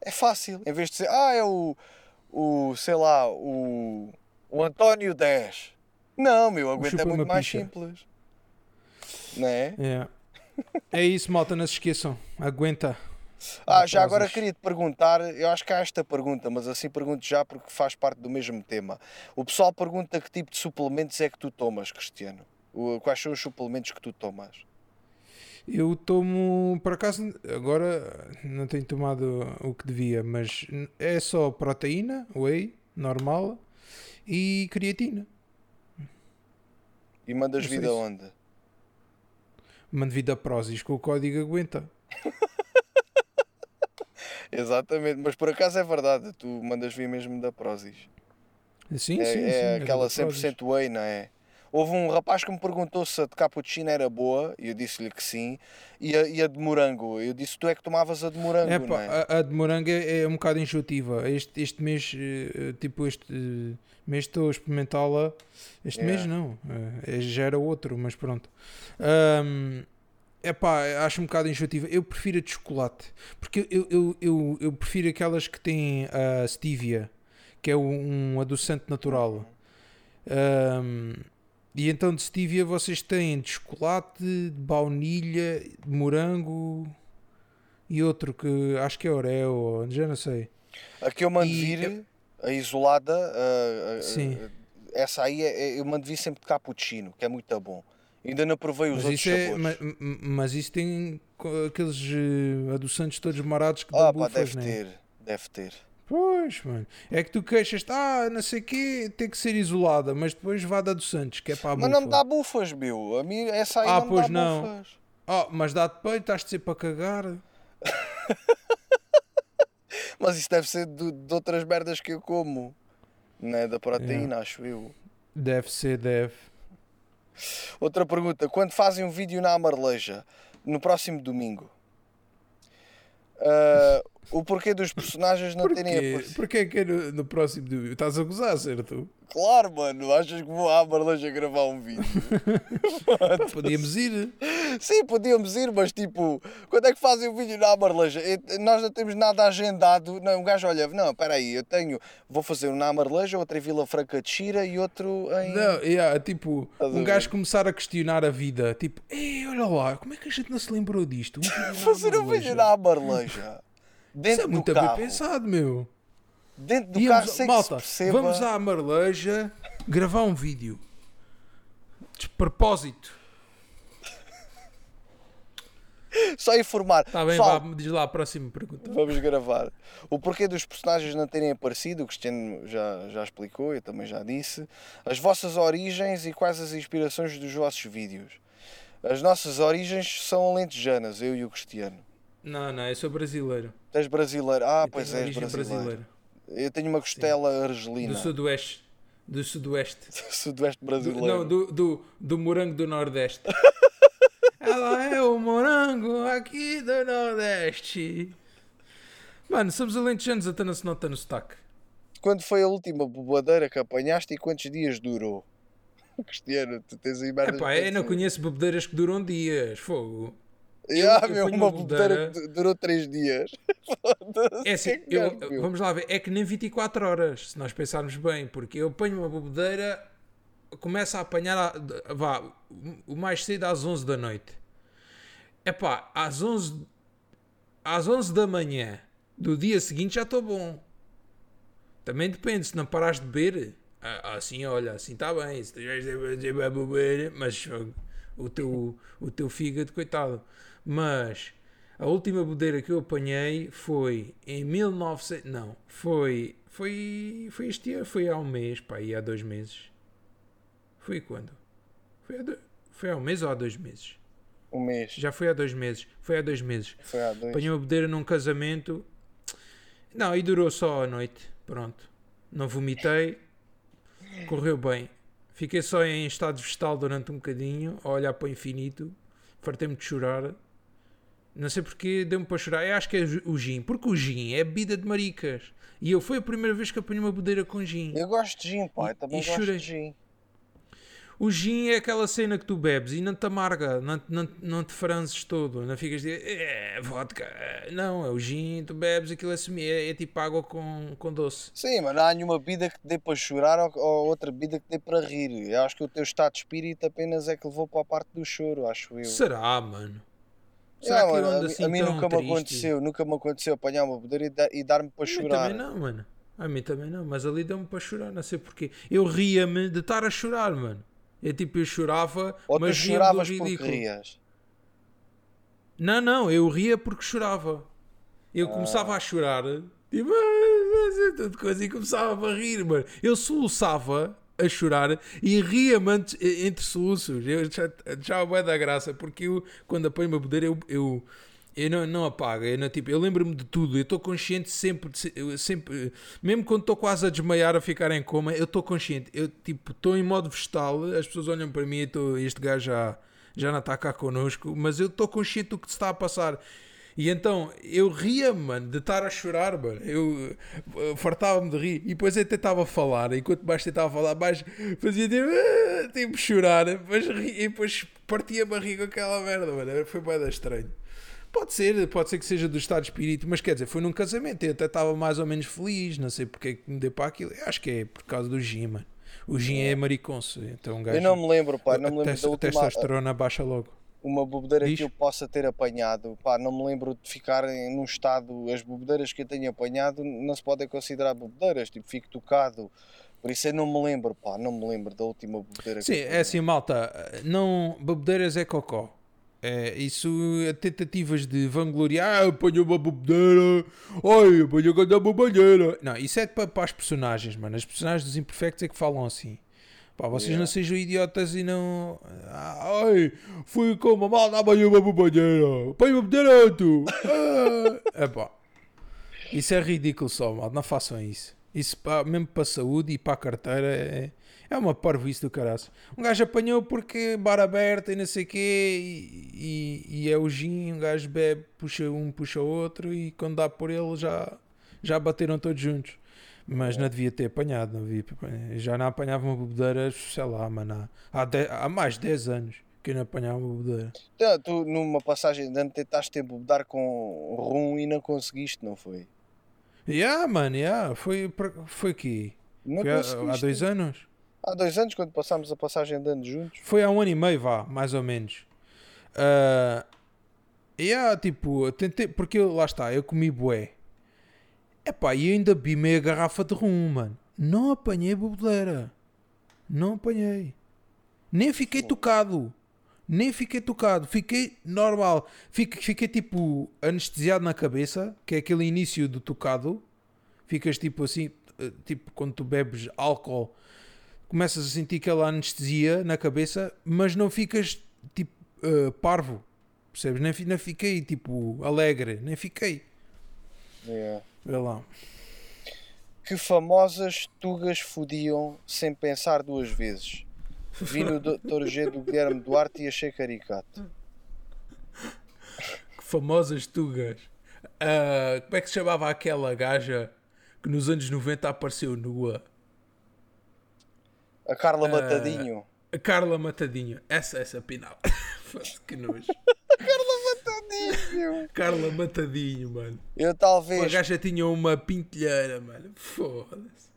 É fácil. Em vez de dizer, ah, é o, o sei lá, o, o António 10. Não, meu, aguenta é muito mais picha. simples. Não é? É. É isso, malta, não se esqueçam. Aguenta. Ah, já agora queria te perguntar, eu acho que há esta pergunta, mas assim pergunto já porque faz parte do mesmo tema. O pessoal pergunta que tipo de suplementos é que tu tomas, Cristiano? O- Quais são os suplementos que tu tomas? Eu tomo, por acaso, agora não tenho tomado o que devia, mas é só proteína, whey, normal e creatina. E mandas sei vida se- onde? Mando vida Prozis com o código aguenta. Exatamente, mas por acaso é verdade, tu mandas vir mesmo da Prozis. Sim, é sim, sim. é da aquela Prozis. 100% whey, não é? Houve um rapaz que me perguntou se a de cappuccino era boa, e eu disse-lhe que sim, e a, e a de morango. Eu disse tu é que tomavas a de morango, É, pá, é? a, a de morango é, é um bocado enxutiva. Este, este mês, eh, tipo, este eh, mês estou a experimentá-la. Este Yeah. mês não, eh, já era outro, mas pronto. Ahm, é pá, acho um bocado enxutiva. Eu prefiro a de chocolate, porque eu, eu, eu, eu prefiro aquelas que têm a stevia, que é um adoçante natural. Ahm, e então de stevia vocês têm de chocolate, de baunilha, de morango e outro que acho que é Oreo, ou já não sei. A que eu mando E vir, a isolada, a- a- Sim. a- essa aí é- é- eu mando vir sempre de cappuccino, que é muito bom. Ainda não provei os Mas outros é, sabores. ma- ma- mas isso tem aqueles eh, adoçantes todos marados que dão Ah, pá, bufas, deve né? ter, deve ter. Pois, mano. É que tu queixas, ah, não sei o quê, tem que ser isolada, mas depois vá de adoçantes, que é para a Mas não me bufa. dá bufas, meu. A mim, essa aí Ah, não me pois dá não. bufas. Oh, mas dá-te peito, estás de ser para cagar. Mas isso deve ser de, de outras merdas que eu como. Não é da proteína, acho eu. Deve ser, deve. Outra pergunta. Quando fazem um vídeo na Amarleja, no próximo domingo, ah, O porquê dos personagens não terem aparecido. Porquê é que é no, no próximo do... Estás a gozar, certo? Claro, mano, achas que vou à Marleja gravar um vídeo? Podíamos ir. Sim, podíamos ir, mas tipo, quando é que fazem o vídeo na Marleja? Nós não temos nada agendado. Não, um gajo olha, não, espera aí, eu tenho, vou fazer um na Marleja, outro em Vila Franca de Xira e outro em. Não, yeah, tipo, Estás a um gajo começar a questionar a vida. Tipo, ei, olha lá, como é que a gente não se lembrou disto? Um fazer um vídeo Marleja. na Marleja. Isso Dentro é muito bem pensado, meu. Dentro do Íamos- carro sem malta, que se perceba. vamos à Marleja gravar um vídeo. De propósito. Só informar. Está Tá bem, Fala, vá, diz lá a próxima pergunta. Vamos gravar. O porquê dos personagens não terem aparecido, o Cristiano já, já explicou, eu também já disse. As vossas origens e quais as inspirações dos vossos vídeos. As nossas origens são alentejanas, eu e o Cristiano. Não, não, eu sou brasileiro. És brasileiro. Ah, Eu pois és origem brasileiro. brasileira. Eu tenho uma costela Do argelina. sudoeste. Do sudoeste. Sudoeste Do- brasileiro. não, do, do, do morango do nordeste. Ela é o morango aqui do nordeste. Mano, somos alentejanos até não se nota no sotaque. Quando foi a última bobadeira que apanhaste e quantos dias durou? Cristiano, tu tens aí merdas Epá, eu não conheço bebedeiras que duram dias. Fogo. Ah, eu meu, ponho uma bobedeira bobedeira- que du- durou 3 dias. É assim, que eu- gajo vamos lá ver, é que nem 24 horas, se nós pensarmos bem, porque eu apanho uma bebedeira, começo a apanhar, a- vá, o mais cedo às 11 da noite. Epá, às 11, às 11 da manhã do dia seguinte já estou bom. Também depende, se não parares de beber, assim, olha, assim está bem, se tiveres de beber, mas o teu, o teu fígado, coitado. Mas a última bodeira que eu apanhei foi em 1900. Não, foi. Foi, foi este ano, foi há um mês, pá, e há dois meses. Foi quando? Foi há, do- foi há um mês ou há dois meses? Um mês. Já foi há dois meses. Foi há dois meses. Foi há dois. Apanhei uma bodeira num casamento. Não, e durou só a noite. Pronto. Não vomitei. Correu bem. Fiquei só em estado vegetal durante um bocadinho, a olhar para o infinito. Fartei-me de chorar. Não sei porque deu-me para chorar. Eu acho que é o gin. Porque o gin é bebida de maricas. E eu foi a primeira vez que apanhei uma bodeira com gin. Eu gosto de gin, pai. Também e gosto chorei. de gin. O gin é aquela cena que tu bebes e não te amarga, não, não, não te franzes todo, não ficas de é, vodka. Não, é o gin, tu bebes aquilo é, é, é tipo água com, com doce. Sim, mas não há nenhuma bebida que te dê para chorar ou, ou outra bebida que te dê para rir. Eu acho que o teu estado de espírito apenas é que levou para a parte do choro, acho eu. Será, mano? Será que eu ando mim- assim a mim nunca me triste? aconteceu, nunca me aconteceu apanhar uma bodeira e, dar- e dar-me para A mim chorar. também não, mano. A mim também não, mas ali deu-me para chorar, não sei porquê. Eu ria-me de estar a chorar, mano. É tipo, eu chorava, Ou tu mas do choravas porque rias. Não, não, eu ria porque chorava. Eu Ah. começava a chorar, tipo, "Ah, tudo coisa, e começava a rir, mano. Eu soluçava a chorar e ria-me entre soluços. Eu já, já é da graça, porque eu, quando apanho uma bodeira, eu, eu, eu não, não apago. Eu, não, tipo, eu lembro-me de tudo, eu estou consciente sempre, sempre, mesmo quando estou quase a desmaiar, a ficar em coma, eu estou consciente. Eu tipo, estou em modo vegetal, as pessoas olham para mim e estou, este gajo já, já não está cá connosco, mas eu estou consciente do que está a passar. E então eu ria, mano, de estar a chorar, mano. Eu eh, fartava-me de rir. E depois eu tentava falar. E quanto mais tentava falar, mais fazia tipo, "Ah", tipo chorar. Mas ri, e depois partia a rir com aquela merda, mano. Foi bem estranho. Pode ser, pode ser que seja do estado de espírito, mas quer dizer, foi num casamento. Eu até estava mais ou menos feliz. Não sei porque é que me deu para aquilo. Eu acho que é por causa do gin, mano. O gin é mariconso. Então um gajo. Eu não me lembro, pá, não me a, lembro tes- da a última testosterona baixa logo. uma bebedeira Diz. que eu possa ter apanhado. Pá, não me lembro de ficar em- num estado. As bebedeiras que eu tenho apanhado não se podem considerar bebedeiras, tipo, fico tocado. Por isso eu não me lembro, pá, não me lembro da última bebedeira que Sim, eu é assim, malta. Não, bebedeiras é cocó. É, isso, é tentativas de vangloriar, ah, apanhou uma bebedeira, ai, apanhou cada bobalheira. Não, isso é para, para as personagens, mano. As personagens dos Imperfectos é que falam assim. Pá, vocês Yeah. não sejam idiotas e não. Ah, ai, fui com uma malta, apanhou uma bobalheira, apanhou uma bebedeira, tu. Ah. Epá. Isso é ridículo só, malta. Não façam isso. Isso pá, mesmo para a saúde e para a carteira é, é uma parvoíce do caraço. Um gajo apanhou porque bar aberto e não sei o quê e, e, e é o gin, um gajo bebe, puxa um, puxa outro e quando dá por ele já, já bateram todos juntos. Mas não devia ter apanhado, não devia, já não apanhava uma bebedeira, sei lá, mano, há, de, há mais de 10 anos que eu não apanhava uma bebedeira. Então, tu numa passagem de ano tentaste tempo bebedar com rum e não conseguiste, não foi? Yeah, mano, yeah. foi, foi aqui. Não Foi há, há dois anos? Há dois anos, quando passámos a passagem de ano juntos. Foi há um ano e meio, vá, mais ou menos. Uh, yeah, tipo, eu tentei, porque eu, lá está, eu comi bué. Epá, e ainda bebi meia garrafa de rum, mano. Não apanhei bebedeira. Não apanhei. Nem fiquei tocado. Nem fiquei tocado. Fiquei normal. Fiquei, fiquei tipo anestesiado na cabeça, que é aquele início do tocado. Ficas tipo assim, eh, tipo quando tu bebes álcool, começas a sentir aquela anestesia na cabeça, mas não ficas tipo eh, parvo. Percebes? Nem, nem fiquei tipo alegre. Nem fiquei. Yeah. Vê lá. Que famosas tugas fodiam sem pensar duas vezes. Vi no Dr. G do Guilherme Duarte e achei caricato. Que famosas tugas. Ah, como é que se chamava aquela gaja que nos anos 90 apareceu nua? A Carla Ah, Matadinho. A Carla Matadinho. Essa, essa pinal. Que nojo. Matadinho! Carla Matadinho, mano. Eu A talvez. gaja tinha uma pintelheira, mano. Foda-se.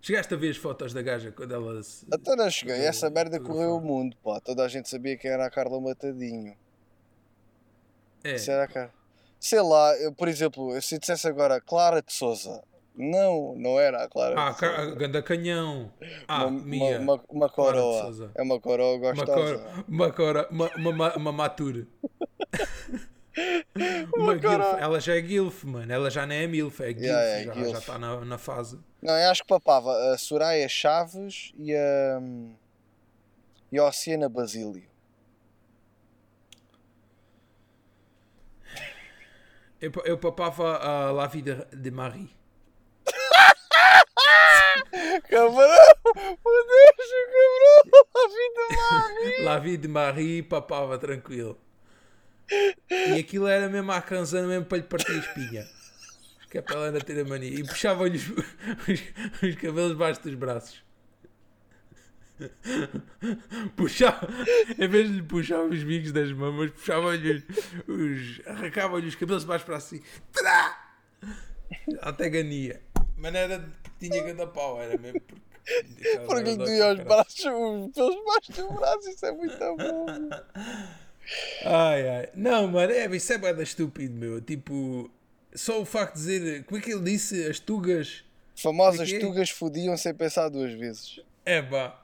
Chegaste a ver as fotos da gaja quando ela se... Até não cheguei. Essa merda correu o mundo, pá. Toda a gente sabia quem era a Carla Matadinho. É. A Car- Sei lá, eu, por exemplo, se eu dissesse agora Clara de Souza. Não, não era a Clara Ah, de Car- Souza. a Ganda Canhão. Ah, uma, Mia. uma, uma, uma coroa. É uma coroa Uma gostosa. uma cora, uma, uma, uma, mature. Uma cora. Ela já é guilf, mano. Ela já não é milf, é guilf. Yeah, é já, já está na, na fase. Não, eu acho que papava a Soraya Chaves e a. e a Oceana Basílio. Eu, eu papava a La Vida de Marie. Cabrão! Meu Deus, cabrão! A vida Marie! La Vida de Marie papava tranquilo. E aquilo era mesmo à canzana, mesmo para lhe partir a espinha. Que é para ela ainda ter a mania. E puxava-lhe os, os, os cabelos debaixo dos braços. Puxava, em vez de lhe puxar os bicos das mamas, puxava-lhe os. arrancava-lhe os cabelos debaixo para assim. Trá! Até gania. Era porque tinha cada pau, era mesmo porque. Porque lhe doía os braços, os pelos debaixo dos braços, isso é muito bom. Ai, ai. Não, mano, é, isso é bada estúpido, meu. Tipo, só o facto de dizer. Como é que ele disse? As tugas. Famosas Porquê? tugas fodiam sem pensar duas vezes. É pá.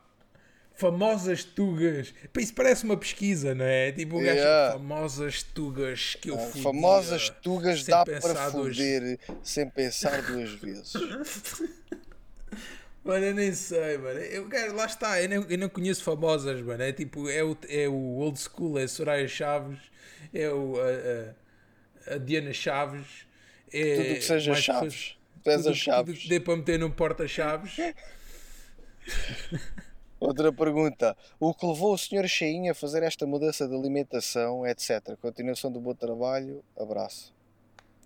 Famosas tugas. Isso parece uma pesquisa, não é? Tipo, o gajo. Yeah. Famosas tugas que eu fui. Famosas tugas dá para duas- foder sem pensar duas vezes. Mano, eu nem sei, mano. Eu, cara, lá está, eu não, eu não conheço famosas, mano. É tipo, é o, é o old school, é Soraya Chaves, é o, a, a- a Diana Chaves. É Tudo que seja chaves. pessoas- tudo, as tudo chaves. que dê para meter num porta-chaves. Outra pergunta. O que levou o Sr. Cheinho a fazer esta mudança de alimentação, etc. Continuação do bom trabalho. Abraço.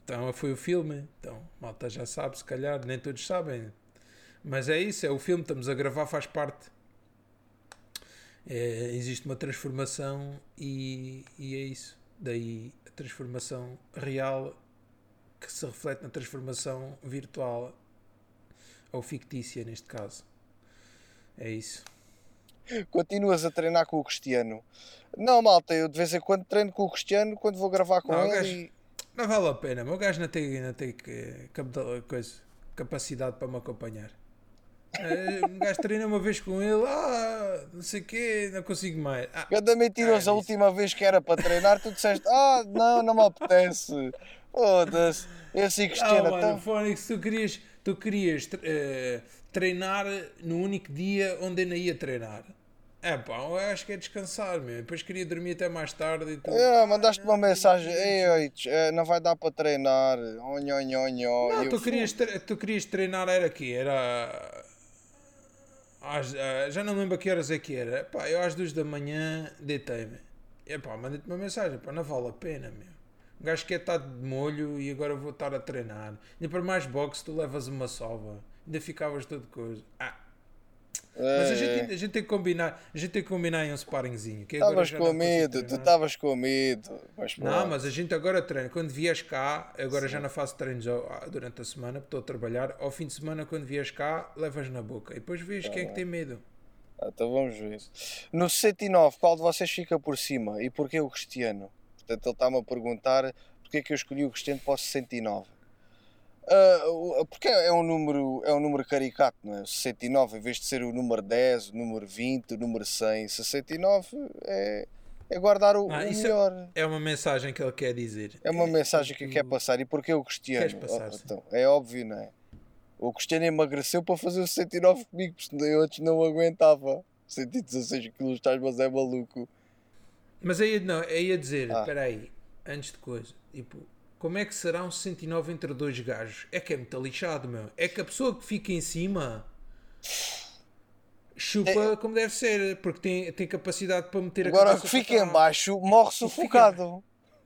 Então foi o filme. Então, malta já sabe, se calhar, nem todos sabem. Mas é isso, é o filme, estamos a gravar, faz parte. É, existe uma transformação e, e é isso. Daí a transformação real que se reflete na transformação virtual ou fictícia, neste caso. É isso. Continuas a treinar com o Cristiano. Não, malta, eu de vez em quando treino com o Cristiano quando vou gravar com Não, ele gajo- e Não vale a pena, meu gajo não tem, não tem que, coisa, capacidade para me acompanhar. É, Um gajo treina uma vez com ele, ah, não sei o quê, não consigo mais. Ah, Cada mentiroso, Ah, a última vez que era para treinar, tu disseste, ah, não, não me apetece. Foda-se. Esse não, Cristiano, mano, então. Fónix, tu querias, tu querias eh, treinar no único dia onde não ia treinar. É pá, eu acho que é descansar, meu. Depois queria dormir até mais tarde e tu. É, mandaste uma mensagem, ei, oi, eh, não vai dar para treinar. Onho, onho, onho. Não, tu querias, tu querias treinar, era aqui, era. às- ah, já não lembro a que horas é que era. Pá, eu às duas da manhã deitei-me. E pá, mandei-te uma mensagem, pá, não vale a pena, meu. Um gajo quer estar de molho e agora vou estar a treinar. E para mais boxe, tu levas uma sova. Ainda ficavas todo coisa. Ah, mas a É, gente, a gente tem que combinar, a gente tem que combinar em um sparringzinho. que agora Estavas com medo, tu estavas com medo. Mas Não, mas a gente agora treina. Quando vieres cá, agora já não faço treinos ah, durante a semana, porque estou a trabalhar. Ao fim de semana, quando vieres cá, levas na boca. E depois vês quem é que tem medo. Ah, Então vamos ver. No 69, qual de vocês fica por cima? E porquê o Cristiano? Portanto, ele está-me a perguntar porque é que eu escolhi o Cristiano para o 69. O- porque é um número é um número caricato, não é? O 69, em vez de ser o número 10, o número 20, o número 100, 69 é, é guardar o, Ah, o é- melhor. É uma mensagem que ele quer dizer. É uma mensagem que tu- quer passar. E porquê o Cristiano? Passar, Oh, então, é óbvio, não é? O Cristiano emagreceu para fazer o 69 comigo, porque eu antes não aguentava. 116 quilos, estás, mas é maluco. Mas aí não, aí a dizer, Ah. espera aí, antes de coisa, tipo, como é que será um 69 entre dois gajos? É que é muito lixado, meu. É que a pessoa que fica em cima chupa como deve ser, porque tem, tem capacidade para meter a Agora cabeça que fica em baixo, morre sufocado.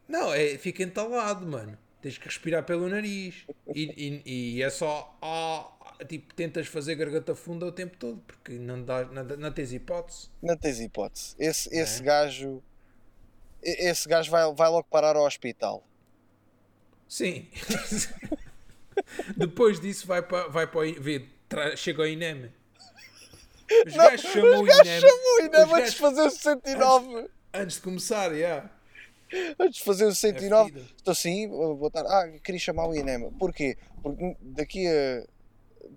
Não, é, fica entalado, mano. Tens que respirar pelo nariz. E, e- e é só. ah, tipo, tentas fazer garganta funda o tempo todo, porque não, dá, não, não tens hipótese. Não tens hipótese. Esse, esse É. gajo. Esse gajo vai, vai logo parar ao hospital. Sim. Depois disso, vai para, vai para o vê, tra- chega ao INEM. Os gajos chamam o INEM. chamam ainda os antes de gajos- fazer o 69. Antes de começar, yeah. Antes de fazer o 69, fedido. estou assim, vou botar. Ah, queria chamar o INEMA. Porquê? Porque daqui a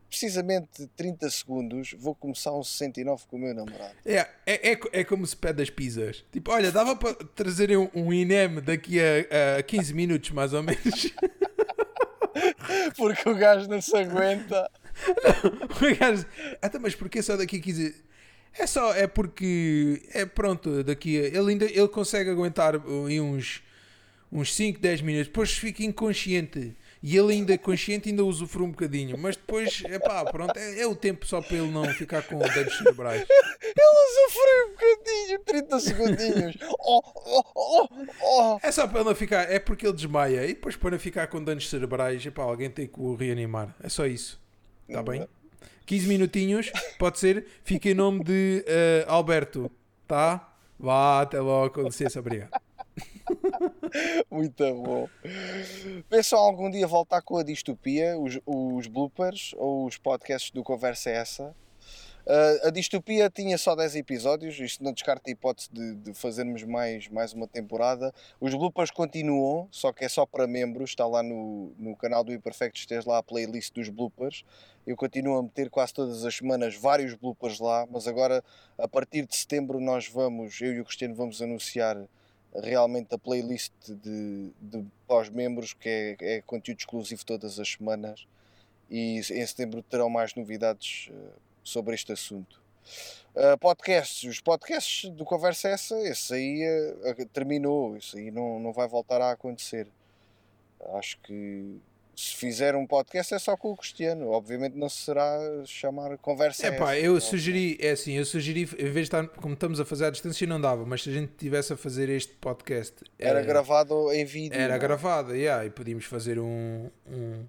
precisamente 30 segundos vou começar um 69 com o meu namorado. É, é, é, é como se pede as pizzas. Tipo, olha, dava para trazerem um, um INEM daqui a, a 15 minutos, mais ou menos. Porque o gajo não se aguenta. O gajo, Até, mas porquê só daqui a 15 É só, é porque é pronto, daqui a, ele ainda ele consegue aguentar uh, aí uns uns 5, 10 minutos, depois fica inconsciente. E ele ainda consciente ainda usufrui um bocadinho, mas depois, é pá, pronto, é, é o tempo só para ele não ficar com danos cerebrais. Ele sofreu um bocadinho, 30 segundinhos. Oh, oh, oh, oh. É só para ele não ficar, é porque ele desmaia e depois para não ficar com danos cerebrais, é pá, alguém tem que o reanimar. É só isso. Está bem? 15 minutinhos, pode ser. Fica em nome de eh, Alberto, tá? Vá, até logo, com licença, obrigado. Muito bom. Pensam algum dia voltar com a distopia, os, os bloopers ou os podcasts do Conversa é Essa? Ah, a distopia tinha só 10 episódios, isto não descarta a hipótese de, de fazermos mais, mais uma temporada. Os bloopers continuam, só que é só para membros, está lá no, no canal do Imperfectos, tens lá a playlist dos bloopers. Eu continuo a meter quase todas as semanas vários bloopers lá, mas agora a partir de setembro nós vamos, eu e o Cristiano vamos anunciar realmente a playlist de, de pós-membros, que é, é conteúdo exclusivo todas as semanas, e em setembro terão mais novidades eh, sobre este assunto. Uh, podcasts, os podcasts do Conversa Essa, esse aí eh, terminou, isso aí não, não vai voltar a acontecer. Acho que se fizer um podcast é só com o Cristiano, obviamente não será chamar Conversa É pá, eu sugeri, é assim, eu sugeri, em vez de estar, como estamos a fazer à distância, não dava, mas se a gente tivesse a fazer este podcast, Era eh, gravado em vídeo. Era não é? gravada, yeah, e podíamos fazer um, um,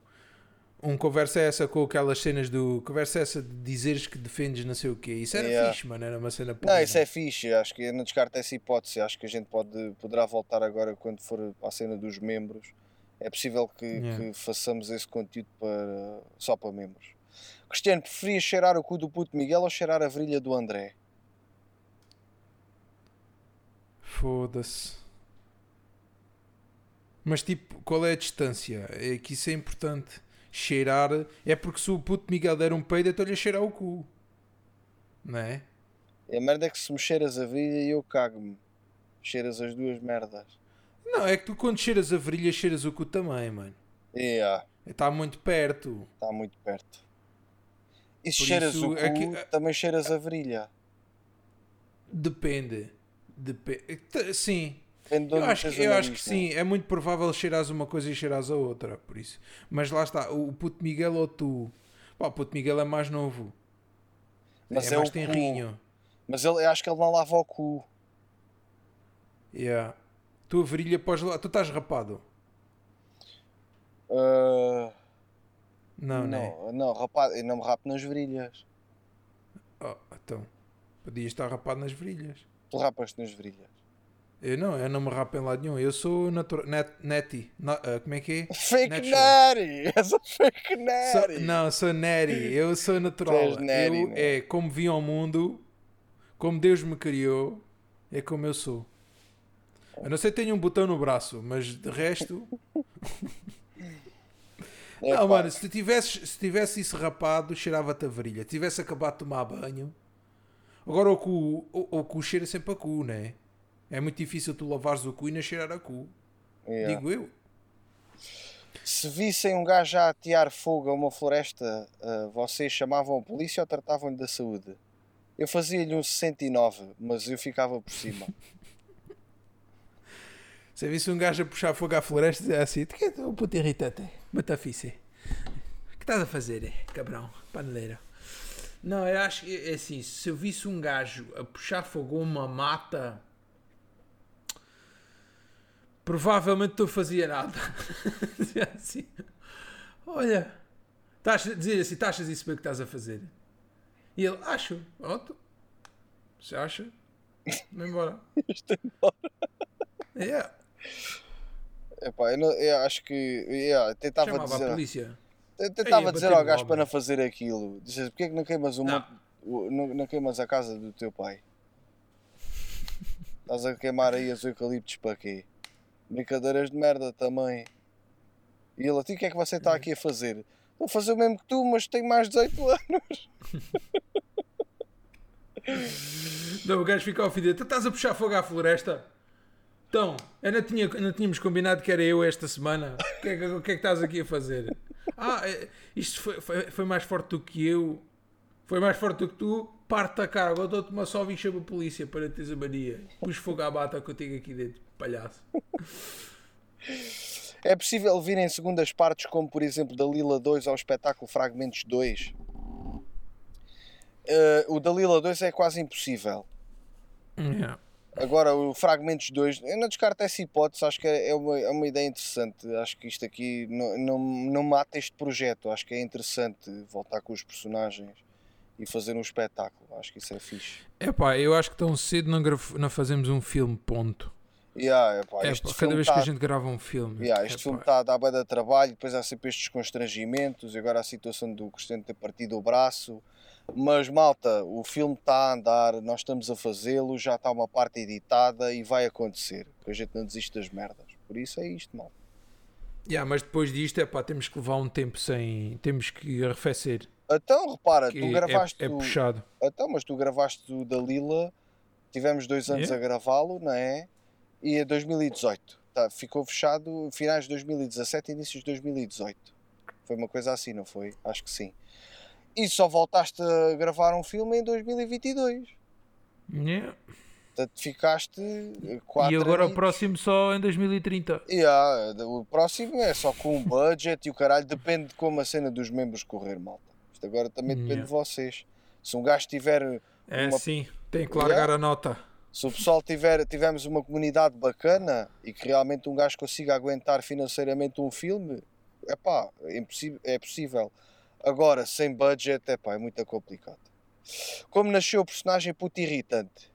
um conversa essa com aquelas cenas do conversa essa de dizeres que defendes não sei o quê. Isso era Yeah. fixe, mano, era uma cena Não, porra. isso é fixe, acho que eu não descarto essa hipótese. Acho que a gente pode, poderá voltar agora quando for à cena dos membros. É possível que, Yeah. que façamos esse conteúdo para, só para membros. Cristiano, preferias cheirar o cu do puto Miguel ou cheirar a virilha do André? Foda-se. Mas tipo, qual é a distância? É que isso é importante. Cheirar é porque se o puto Miguel der um peido, então lhe a cheirar o cu. Não é? A merda é que se me cheiras a virilha eu cago-me. Cheiras as duas merdas. Não, é que tu quando cheiras a virilha, cheiras o cu também, mano. Yeah, Está muito perto. está muito perto. E se Por cheiras isso, o cu, é que- também cheiras a virilha. Depende. Dep sim. Depende de Eu acho, que, eu acho que é? sim, é muito provável cheiras uma coisa e cheiras a outra, por isso. Mas lá está, o puto Miguel ou tu? Pá, o puto Miguel é mais novo. Mas é é mais o cu. tenrinho. Mas ele, eu acho que ele não lava o cu. Yeah. Tu a virilha podes lá. Tu estás rapado? Ah, Não, né? não, não, rapaz, eu não me rapo nas virilhas. Oh, então. Podias estar rapado nas virilhas. Tu rapas nas virilhas. Eu não, eu não me rapo em lado nenhum. Eu sou natural. Net, neti. Na- ah, como é que é? Fake Natural. Natty! És a fake Sou- Natty! não, sou neri. Eu sou Tu natural. neri, eu, meu. é como vim ao mundo, como Deus me criou, é como eu sou. A não ser que tenha um botão no braço, mas de resto. É, não, pá, mano, se tu tivesses, se tivesse isso rapado, cheirava-te a varilha. Tivesse acabado de tomar banho. Agora o cu, o, o cu cheira sempre a cu, né? É muito difícil tu lavares o cu e não cheirar a cu. yeah. Digo eu. Se vissem um gajo a atear fogo a uma floresta, ah, vocês chamavam a polícia ou tratavam-lhe da saúde? Eu fazia-lhe um 69, mas eu ficava por cima. Se eu visse um gajo a puxar fogo à floresta, dizia assim: "Tu que é um puto irritante? Matafice. O que estás a fazer, eh, cabrão? Paneleiro. Não, eu acho que é assim: se eu visse um gajo a puxar fogo a uma mata, provavelmente não fazia nada. Dizia assim: Olha, estás a dizer assim: estás a saber o que estás a fazer? E ele: Acho, pronto. Se acha, vai embora. É. Epá, eu, não- eu acho que yeah, tentava Chamava a dizer, polícia. eu tentava Ei, dizer ao gajo para não fazer aquilo. Dizes, porquê que não queimas, o Não. monte- o- não, não queimas a casa do teu pai? Estás a queimar aí os eucaliptos para quê? Brincadeiras de merda também. E ele, a ti o que é que você está aqui a fazer? Vou fazer o mesmo que tu, mas tenho mais de 18 anos. Não, o gajo fica ofendido. Tu estás a puxar fogo à floresta? Então, eu não, tinha, não tínhamos combinado que era eu esta semana. O que, é, que- que é que estás aqui a fazer? Ah, é, isto foi, foi, foi mais forte do que eu. Foi mais forte do que tu. Parte a cara. Agora dou-te uma só e chamo a polícia para teres a mania. Pus fogo à bata que eu tenho aqui dentro, palhaço. É possível virem segundas partes, como por exemplo da Lila 2 ao espetáculo Fragmentos 2? Eh, o da Lila 2 é quase impossível. Yeah. Agora, o Fragmentos 2, eu não descarto essa hipótese, acho que é é uma, é uma ideia interessante. Acho que isto aqui não, não, não mata este projeto. Acho que é interessante voltar com os personagens e fazer um espetáculo. Acho que isso é fixe. Epá, eu acho que tão cedo não, graf- não fazemos um filme, ponto. Yeah, epá, É, pá, cada vez tá- que a gente grava um filme. Yeah, este epá, filme está a dar bué de trabalho, depois há sempre estes constrangimentos, e agora a situação do Cristiano ter partido o braço. Mas malta, o filme está a andar, nós estamos a fazê-lo, já está uma parte editada e vai acontecer. Que a gente não desiste das merdas. Por isso é isto, malta. Yeah, mas depois disto, é pá, temos que levar um tempo sem. Temos que arrefecer. Então, repara, Que tu é, gravaste. é o- puxado. Então, mas tu gravaste o da Lila, tivemos dois anos Yeah. a gravá-lo, não é? E é 2018. Tá, ficou fechado finais de 2017 e inícios de 2018. Foi uma coisa assim, não foi? Acho que sim. E só voltaste a gravar um filme em 2022. Yeah. Portanto, ficaste eh, quatro E agora o anitos. próximo só em 2030. Yeah, o próximo é só com um budget e o caralho depende de como a cena dos membros correr, malta. Isto agora também depende Yeah. de vocês. Se um gajo tiver É Uma- sim, tem que largar Yeah. a nota. Se o pessoal tiver, tivermos uma comunidade bacana e que realmente um gajo consiga aguentar financeiramente um filme, é pá, é, possível. Agora, sem budget, é pá, é muito complicado. Como nasceu o personagem puto irritante?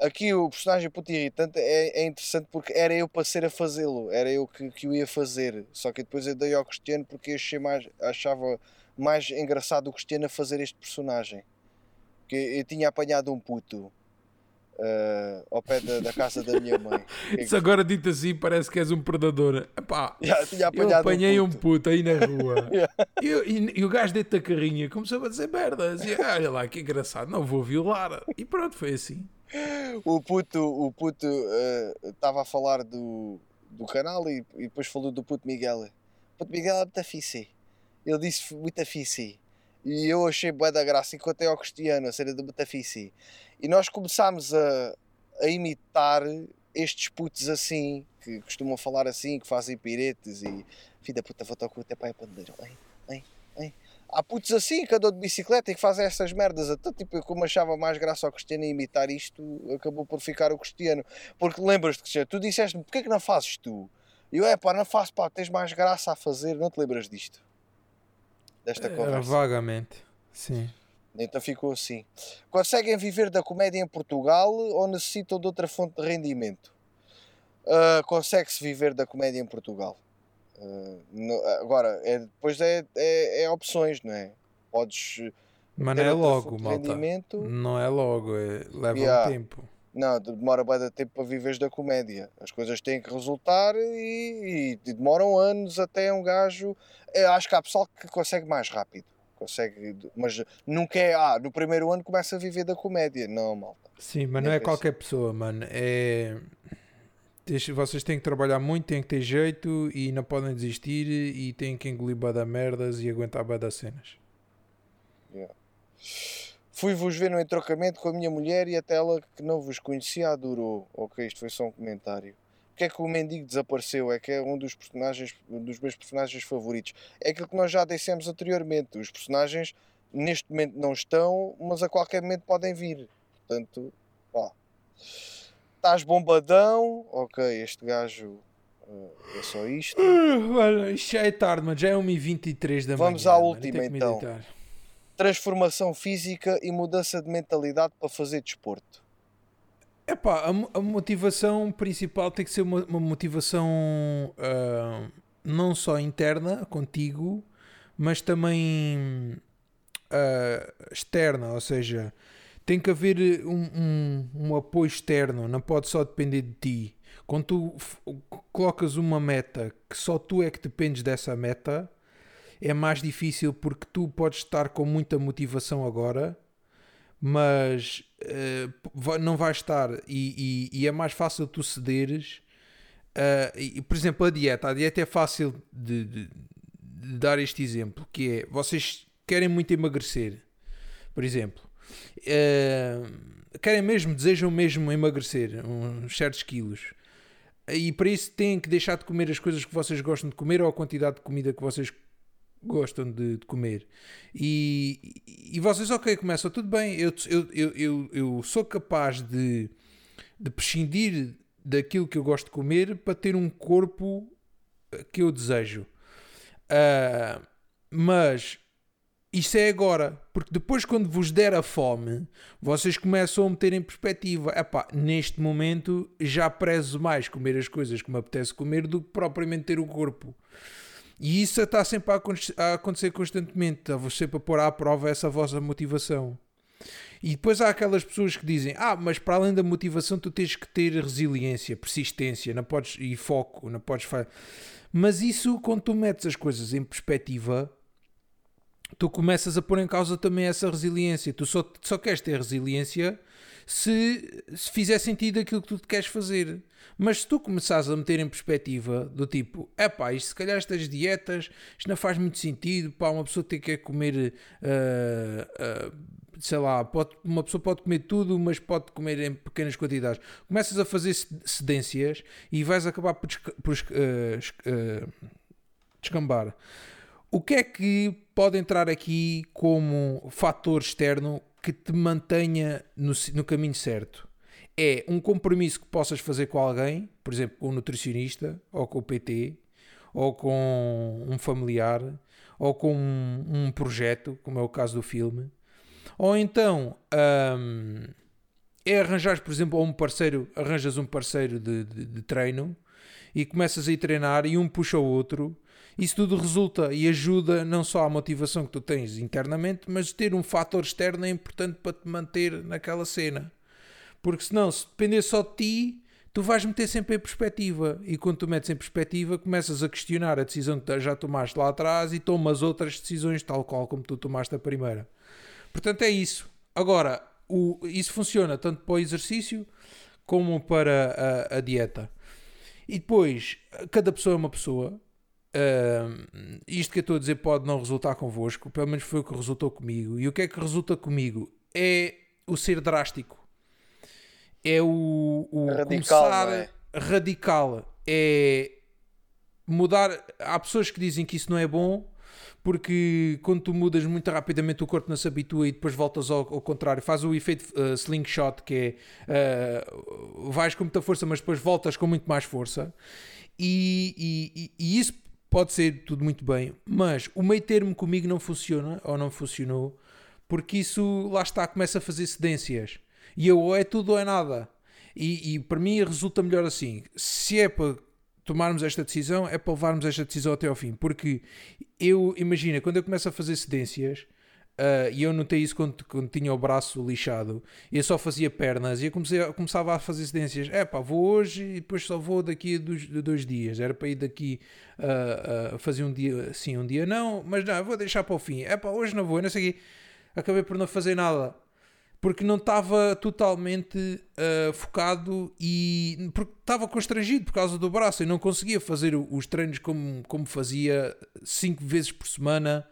Aqui o personagem puto irritante é, é interessante porque era eu para ser a fazê-lo, era eu que, que o ia fazer. Só que depois eu dei ao Cristiano porque achei mais, achava mais engraçado o Cristiano a fazer este personagem. Porque eu tinha apanhado um puto eh, ao pé da, da casa da minha mãe. Isso agora dito assim parece que és um predador. Epá, eu apanhei um puto. puto aí na rua. Yeah. e, eu- e- e o gajo dentro da carrinha começou a dizer merdas. E, olha lá, que engraçado, não vou violar. E pronto, foi assim. O puto o puto eh, estava a falar do, do canal e, e depois falou do puto Miguel. O puto Miguel é muito fixe. Ele disse muito fixe. E eu achei bué da graça, enquanto é ao Cristiano, a cena do Metafici. E nós começámos a, a imitar estes putos assim, que costumam falar assim, que fazem piretes e filha da puta, vou-te ao cu até para a pandeira. Hein, hein, hein. Há putos assim que andam de bicicleta e que fazem essas merdas. Até tipo, eu como achava mais graça ao Cristiano imitar isto, acabou por ficar o Cristiano. Porque lembras-te, Cristiano, tu disseste-me, porquê que não fazes tu? E eu, é pá, não faço, pá, tens mais graça a fazer, não te lembras disto? Desta Era conversa. vagamente, sim. Então ficou assim. Conseguem viver da comédia em Portugal ou necessitam de outra fonte de rendimento? Ah, Consegue-se viver da comédia em Portugal. Ah, no- agora, é, depois é, é, é opções, não é? Podes Mas ter não é logo, malta. rendimento. Não é logo, é- leva Yeah. um tempo. Não, demora bem de tempo para viveres da comédia. As coisas têm que resultar e, e demoram anos até um gajo. Eu acho que há pessoal que consegue mais rápido. Consegue, mas nunca é. Ah, no primeiro ano começa a viver da comédia. Não, malta. Sim, mas Nem não é penso. qualquer pessoa, mano. É. Vocês têm que trabalhar muito, têm que ter jeito e não podem desistir e têm que engolir bada merdas e aguentar bada cenas. Fui-vos ver no entrocamento com a minha mulher e até ela que não vos conhecia adorou. Ok, isto foi só um comentário. Porque é que o mendigo desapareceu? É que é um dos personagens, um dos meus personagens favoritos. É aquilo que nós já dissemos anteriormente. Os personagens neste momento não estão, mas a qualquer momento podem vir. Portanto, pá. Estás bombadão. Ok, este gajo eh, é só isto. Mano, isto já é tarde, mano. Já é 1h23 da manhã. Vamos à última, então. Transformação física e mudança de mentalidade para fazer desporto. Epá, a, mo- a motivação principal tem que ser uma, uma motivação ah, não só interna contigo, mas também ah, externa, ou seja, tem que haver um, um, um apoio externo, não pode só depender de ti. Quando tu colocas uma meta que só tu é que dependes dessa meta, é mais difícil porque tu podes estar com muita motivação agora, mas vai- não vais estar e, e- e é mais fácil tu cederes. eh, e, por exemplo, a dieta. A dieta é fácil de, de- de dar este exemplo, que é vocês querem muito emagrecer, por exemplo. eh, querem mesmo, desejam mesmo emagrecer uns certos quilos. E para isso têm que deixar de comer as coisas que vocês gostam de comer ou a quantidade de comida que vocês gostam de, de comer. E, e vocês, ok, começam, tudo bem, eu, eu, eu, eu, sou capaz de, de prescindir daquilo que eu gosto de comer para ter um corpo que eu desejo. Ah, mas isso é agora, porque depois, quando vos der a fome, vocês começam a meter em perspectiva: epá, neste momento já prezo mais comer as coisas que me apetece comer do que propriamente ter o corpo. E isso está sempre a, acon- a acontecer constantemente, está sempre a pôr à prova essa vossa motivação. E depois há aquelas pessoas que dizem: Ah, mas para além da motivação, tu tens que ter resiliência, persistência não podes, e foco, não podes fazer. Mas isso, quando tu metes as coisas em perspectiva, tu começas a pôr em causa também essa resiliência. Tu só, só queres ter resiliência se, se fizer sentido aquilo que tu queres fazer. Mas se tu começares a meter em perspectiva do tipo, é pá, isto se calhar estas dietas, isto não faz muito sentido, pá, uma pessoa tem que comer, ah, ah, sei lá, pode, uma pessoa pode comer tudo, mas pode comer em pequenas quantidades. Começas a fazer cedências e vais acabar por, por ah, descambar. O que é que pode entrar aqui como fator externo que te mantenha no, no caminho certo? É um compromisso que possas fazer com alguém, por exemplo, com um nutricionista, ou com o PT, ou com um familiar, ou com um, um projeto, como é o caso do filme. Ou então hum, é arranjar, por exemplo, um parceiro, arranjas um parceiro de, de- de treino e começas a ir treinar e um puxa o outro. Isso tudo resulta e ajuda não só à motivação que tu tens internamente, mas ter um fator externo é importante para te manter naquela cena. Porque senão, se depender só de ti, tu vais meter sempre em perspectiva. E quando tu metes em perspectiva, começas a questionar a decisão que já tomaste lá atrás e tomas outras decisões, tal qual como tu tomaste a primeira. Portanto, é isso. Agora, o, isso funciona tanto para o exercício como para a, a dieta. E depois, cada pessoa é uma pessoa. Uh, isto que eu estou a dizer pode não resultar convosco, pelo menos foi o que resultou comigo. E o que é que resulta comigo? É o ser drástico. É o, o Radical, começar é? radical. É mudar. Há pessoas que dizem que isso não é bom porque quando tu mudas muito rapidamente o corpo não se habitua e depois voltas ao, ao contrário, faz o efeito uh, slingshot que é uh, vais com muita força mas depois voltas com muito mais força e, e, e, isso pode ser tudo muito bem mas o meio termo comigo não funciona ou não funcionou porque isso lá está, começa a fazer cedências. E eu ou é tudo ou é nada. E, e para mim resulta melhor assim. Se é para tomarmos esta decisão é para levarmos esta decisão até ao fim. Porque eu, imagina, quando eu começo a fazer cedências, uh, e eu notei isso quando, quando, tinha o braço lixado, eu só fazia pernas, e eu comecei, começava a fazer cedências. É pá, vou hoje e depois só vou daqui a dois, dois dias. Era para ir daqui a uh, uh, fazer um dia sim, um dia não, mas não, vou deixar para o fim. É pá, hoje não vou, não sei o quê. Acabei por não fazer nada porque não estava totalmente uh, focado e porque estava constrangido por causa do braço e não conseguia fazer os treinos como, como fazia cinco vezes por semana.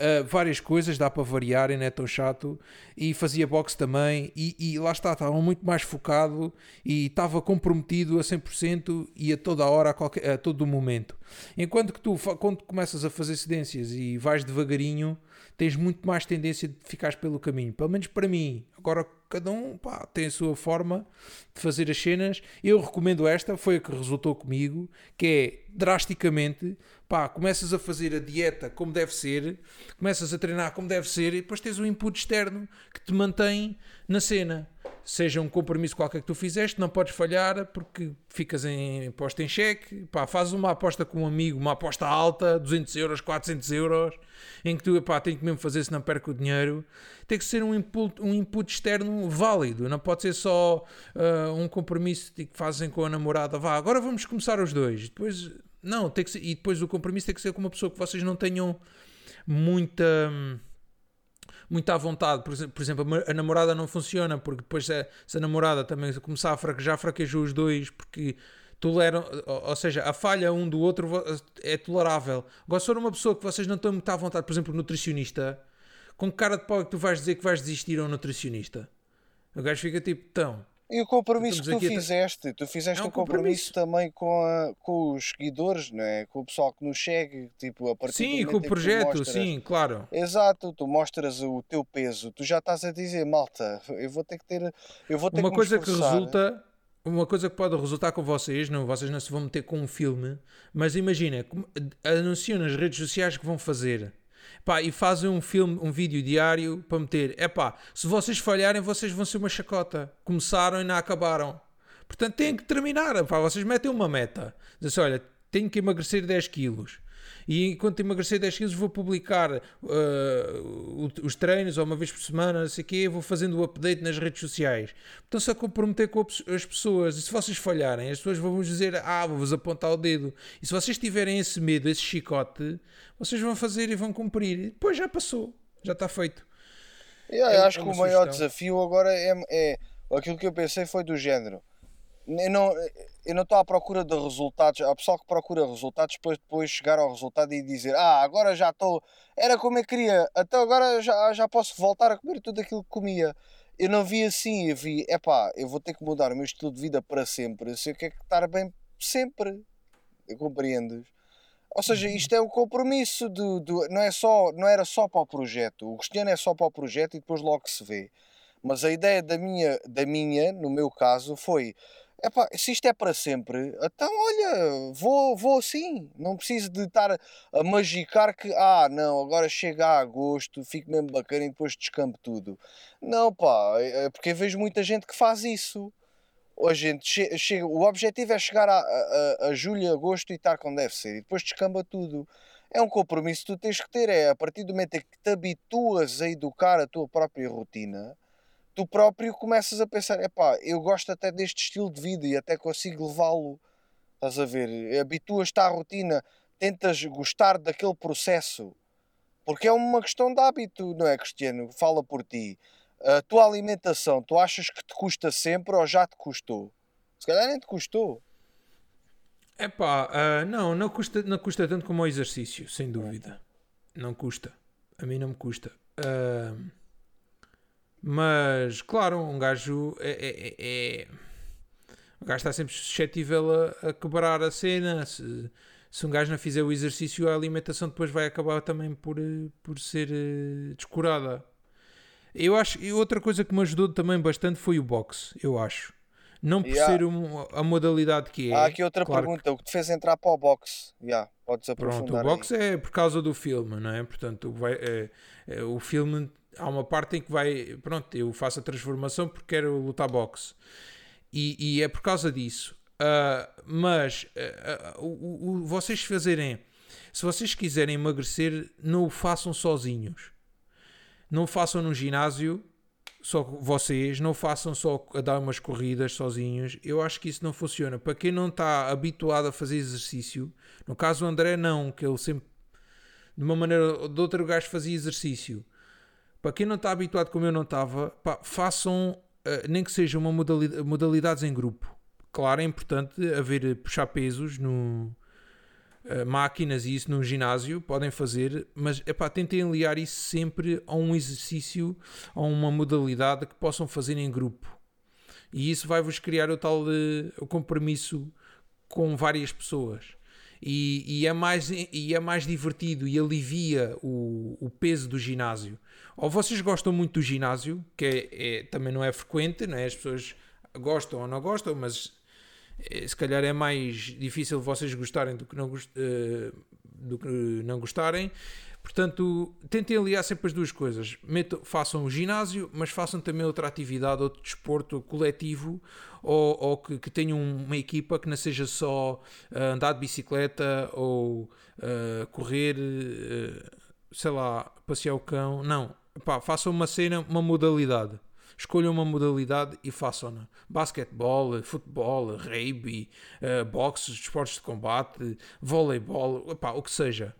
Uh, várias coisas, dá para variar, não é tão chato. E fazia boxe também, e, e lá está, estava muito mais focado e estava comprometido a 100% e a toda a hora, a, qualquer, a todo o momento. Enquanto que tu, quando começas a fazer cedências e vais devagarinho, tens muito mais tendência de ficares pelo caminho. Pelo menos para mim. Agora, cada um pá, tem a sua forma de fazer as cenas. Eu recomendo esta, foi a que resultou comigo, que é drasticamente, pá, começas a fazer a dieta como deve ser, começas a treinar como deve ser e depois tens um input externo que te mantém na cena. Seja um compromisso qualquer que tu fizeste, não podes falhar porque ficas em posto em xeque, pá, fazes uma aposta com um amigo, uma aposta alta, 200 euros, 400 euros, em que tu, pá, que mesmo fazer se não perco o dinheiro. Tem que ser um input, um input externo válido, não pode ser só uh, um compromisso que fazem com a namorada, vá, agora vamos começar os dois, depois, não, tem que ser, e depois o compromisso tem que ser com uma pessoa que vocês não tenham muita muito à vontade. Por por exemplo, a namorada não funciona, porque depois se a, se a namorada também começar a fraquejar, fraquejou os dois, porque toleram, ou seja, a falha um do outro é tolerável. Agora, se for uma pessoa que vocês não estão muito à vontade, por exemplo, nutricionista, com que cara de pau é que tu vais dizer que vais desistir a um nutricionista? O gajo fica tipo, tão. E o compromisso que tu fizeste, tu fizeste é um, um compromisso, compromisso, também com, a, com os seguidores, não é? com o pessoal que nos segue, tipo, a partir Sim, com o projeto, mostras, sim, claro. Exato, tu mostras o teu peso, tu já estás a dizer, malta, eu vou ter que ter, eu vou ter Uma que coisa que resulta, uma coisa que pode resultar com vocês, não, vocês não se vão meter com um filme, mas imagina, anunciam nas redes sociais que vão fazer Pá, e fazem um filme, um vídeo diário para meter. É pá, se vocês falharem, vocês vão ser uma chacota. Começaram e não acabaram. Portanto, têm que terminar. Pá, vocês metem uma meta. Dizem assim, olha, tenho que emagrecer 10 quilos. E enquanto emagrecer 10 quilos, vou publicar uh, os treinos, ou uma vez por semana, não sei o quê, vou fazendo o update nas redes sociais. Então, se a comprometer com as pessoas, e se vocês falharem, as pessoas vão vos dizer, ah, vou-vos apontar o dedo. E se vocês tiverem esse medo, esse chicote, vocês vão fazer e vão cumprir. E depois já passou, já está feito. Yeah, é, acho que o maior desafio agora é, é aquilo que eu pensei foi do género eu não eu não estou à procura de resultados. Há pessoal que procura resultados depois depois chegar ao resultado e dizer ah, agora já estou. Era como eu queria, até agora já, já posso voltar a comer tudo aquilo que comia. Eu não vi assim, eu vi, é pá, eu vou ter que mudar o meu estilo de vida para sempre. Se eu quero estar bem sempre. Compreendes? Ou seja, uhum. isto é o compromisso do, do, não é só não era só para o projeto. O Cristiano é só para o projeto e depois logo se vê. Mas a ideia da minha, da minha, no meu caso, foi Epá, se isto é para sempre, então olha, vou, vou assim. Não preciso de estar a magicar que, ah, não, agora chega a agosto, fico mesmo bacana e depois descampo tudo. Não, pá, é, é porque vejo muita gente que faz isso. A gente che chega, o objetivo é chegar a, a, a julho, agosto e estar como deve ser, e depois descamba tudo. É um compromisso que tu tens que ter, é a partir do momento em que te habituas a educar a tua própria rotina tu próprio começas a pensar: epá, eu gosto até deste estilo de vida e até consigo levá-lo. Estás a ver? Habituas-te à rotina, tentas gostar daquele processo, porque é uma questão de hábito, não é, Cristiano? Fala por ti. A tua alimentação, tu achas que te custa sempre ou já te custou? Se calhar nem te custou. É pá, uh, não, não custa, não custa tanto como o exercício, sem dúvida. Não custa. A mim não me custa. Uh, mas, claro, um gajo é, é, é, é, O gajo está sempre suscetível a, a quebrar a cena. Se, se um gajo não fizer o exercício, a alimentação depois vai acabar também por, por ser uh, descurada. Eu acho. E outra coisa que me ajudou também bastante foi o boxe, eu acho. Não por ser um, a modalidade que é. Há aqui outra claro pergunta: que... o que te fez entrar para o boxe? Yeah, podes aprofundar. Pronto, o boxe aí. é por causa do filme, não é? Portanto, vai, é, é, o filme há uma parte em que vai. Pronto, eu faço a transformação porque quero lutar boxe. E, e é por causa disso. Uh, mas uh, uh, o, o, vocês fazerem. Se vocês quiserem emagrecer, não o façam sozinhos. Não o façam no ginásio só vocês não façam só a dar umas corridas sozinhos. Eu acho que isso não funciona. Para quem não está habituado a fazer exercício, no caso do André, não, que ele sempre de uma maneira ou de outra o gajo fazia exercício. Para quem não está habituado como eu não estava, pá, façam uh, nem que sejam uma modalidade, modalidades em grupo. Claro, é importante haver puxar pesos no, uh, máquinas e isso num ginásio, podem fazer, mas epá, tentem aliar isso sempre a um exercício, a uma modalidade que possam fazer em grupo. E isso vai-vos criar o tal uh, o compromisso com várias pessoas. E, e, é mais, e é mais divertido e alivia o, o peso do ginásio. Ou vocês gostam muito do ginásio, que é, é, também não é frequente, não é? as pessoas gostam ou não gostam, mas é, se calhar é mais difícil vocês gostarem do que não, uh, do que não gostarem. Portanto, tentem aliar sempre as duas coisas. Façam o ginásio, mas façam também outra atividade, outro desporto coletivo, ou, ou que, que, tenham uma equipa que não seja só uh, andar de bicicleta ou uh, correr, sei lá, passear o cão. Não, Pá, façam uma cena, uma modalidade escolham uma modalidade e façam-na. Basquetebol, futebol, rugby, uh, boxe, esportes de combate, voleibol, o que seja.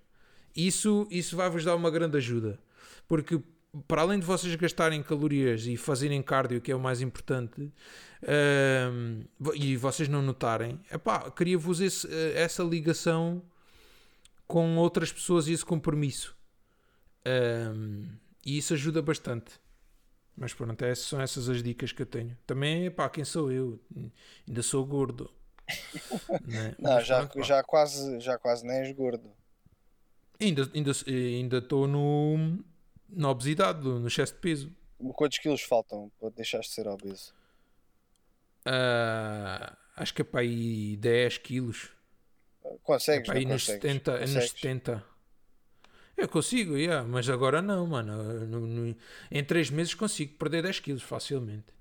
Isso, isso vai-vos dar uma grande ajuda. Porque para além de vocês gastarem calorias e fazerem cardio, que é o mais importante, uh, e vocês não notarem, queria-vos eh, essa ligação com outras pessoas e esse compromisso. Uh, e isso ajuda bastante. Mas pronto, é, são essas as dicas que eu tenho. Também, pá, quem sou eu? Ainda sou gordo. né? Não, já, pronto, já, quase, já quase nem és gordo. Ainda estou ainda, ainda no, na obesidade, no excesso de peso. Quantos quilos faltam para deixar de ser obeso? Uh, acho que é para aí 10 quilos. Consegues? É para aí nos 70, é nos 70. Eu consigo, yeah, mas agora não, mano. No, no, em 3 meses consigo perder 10 quilos facilmente.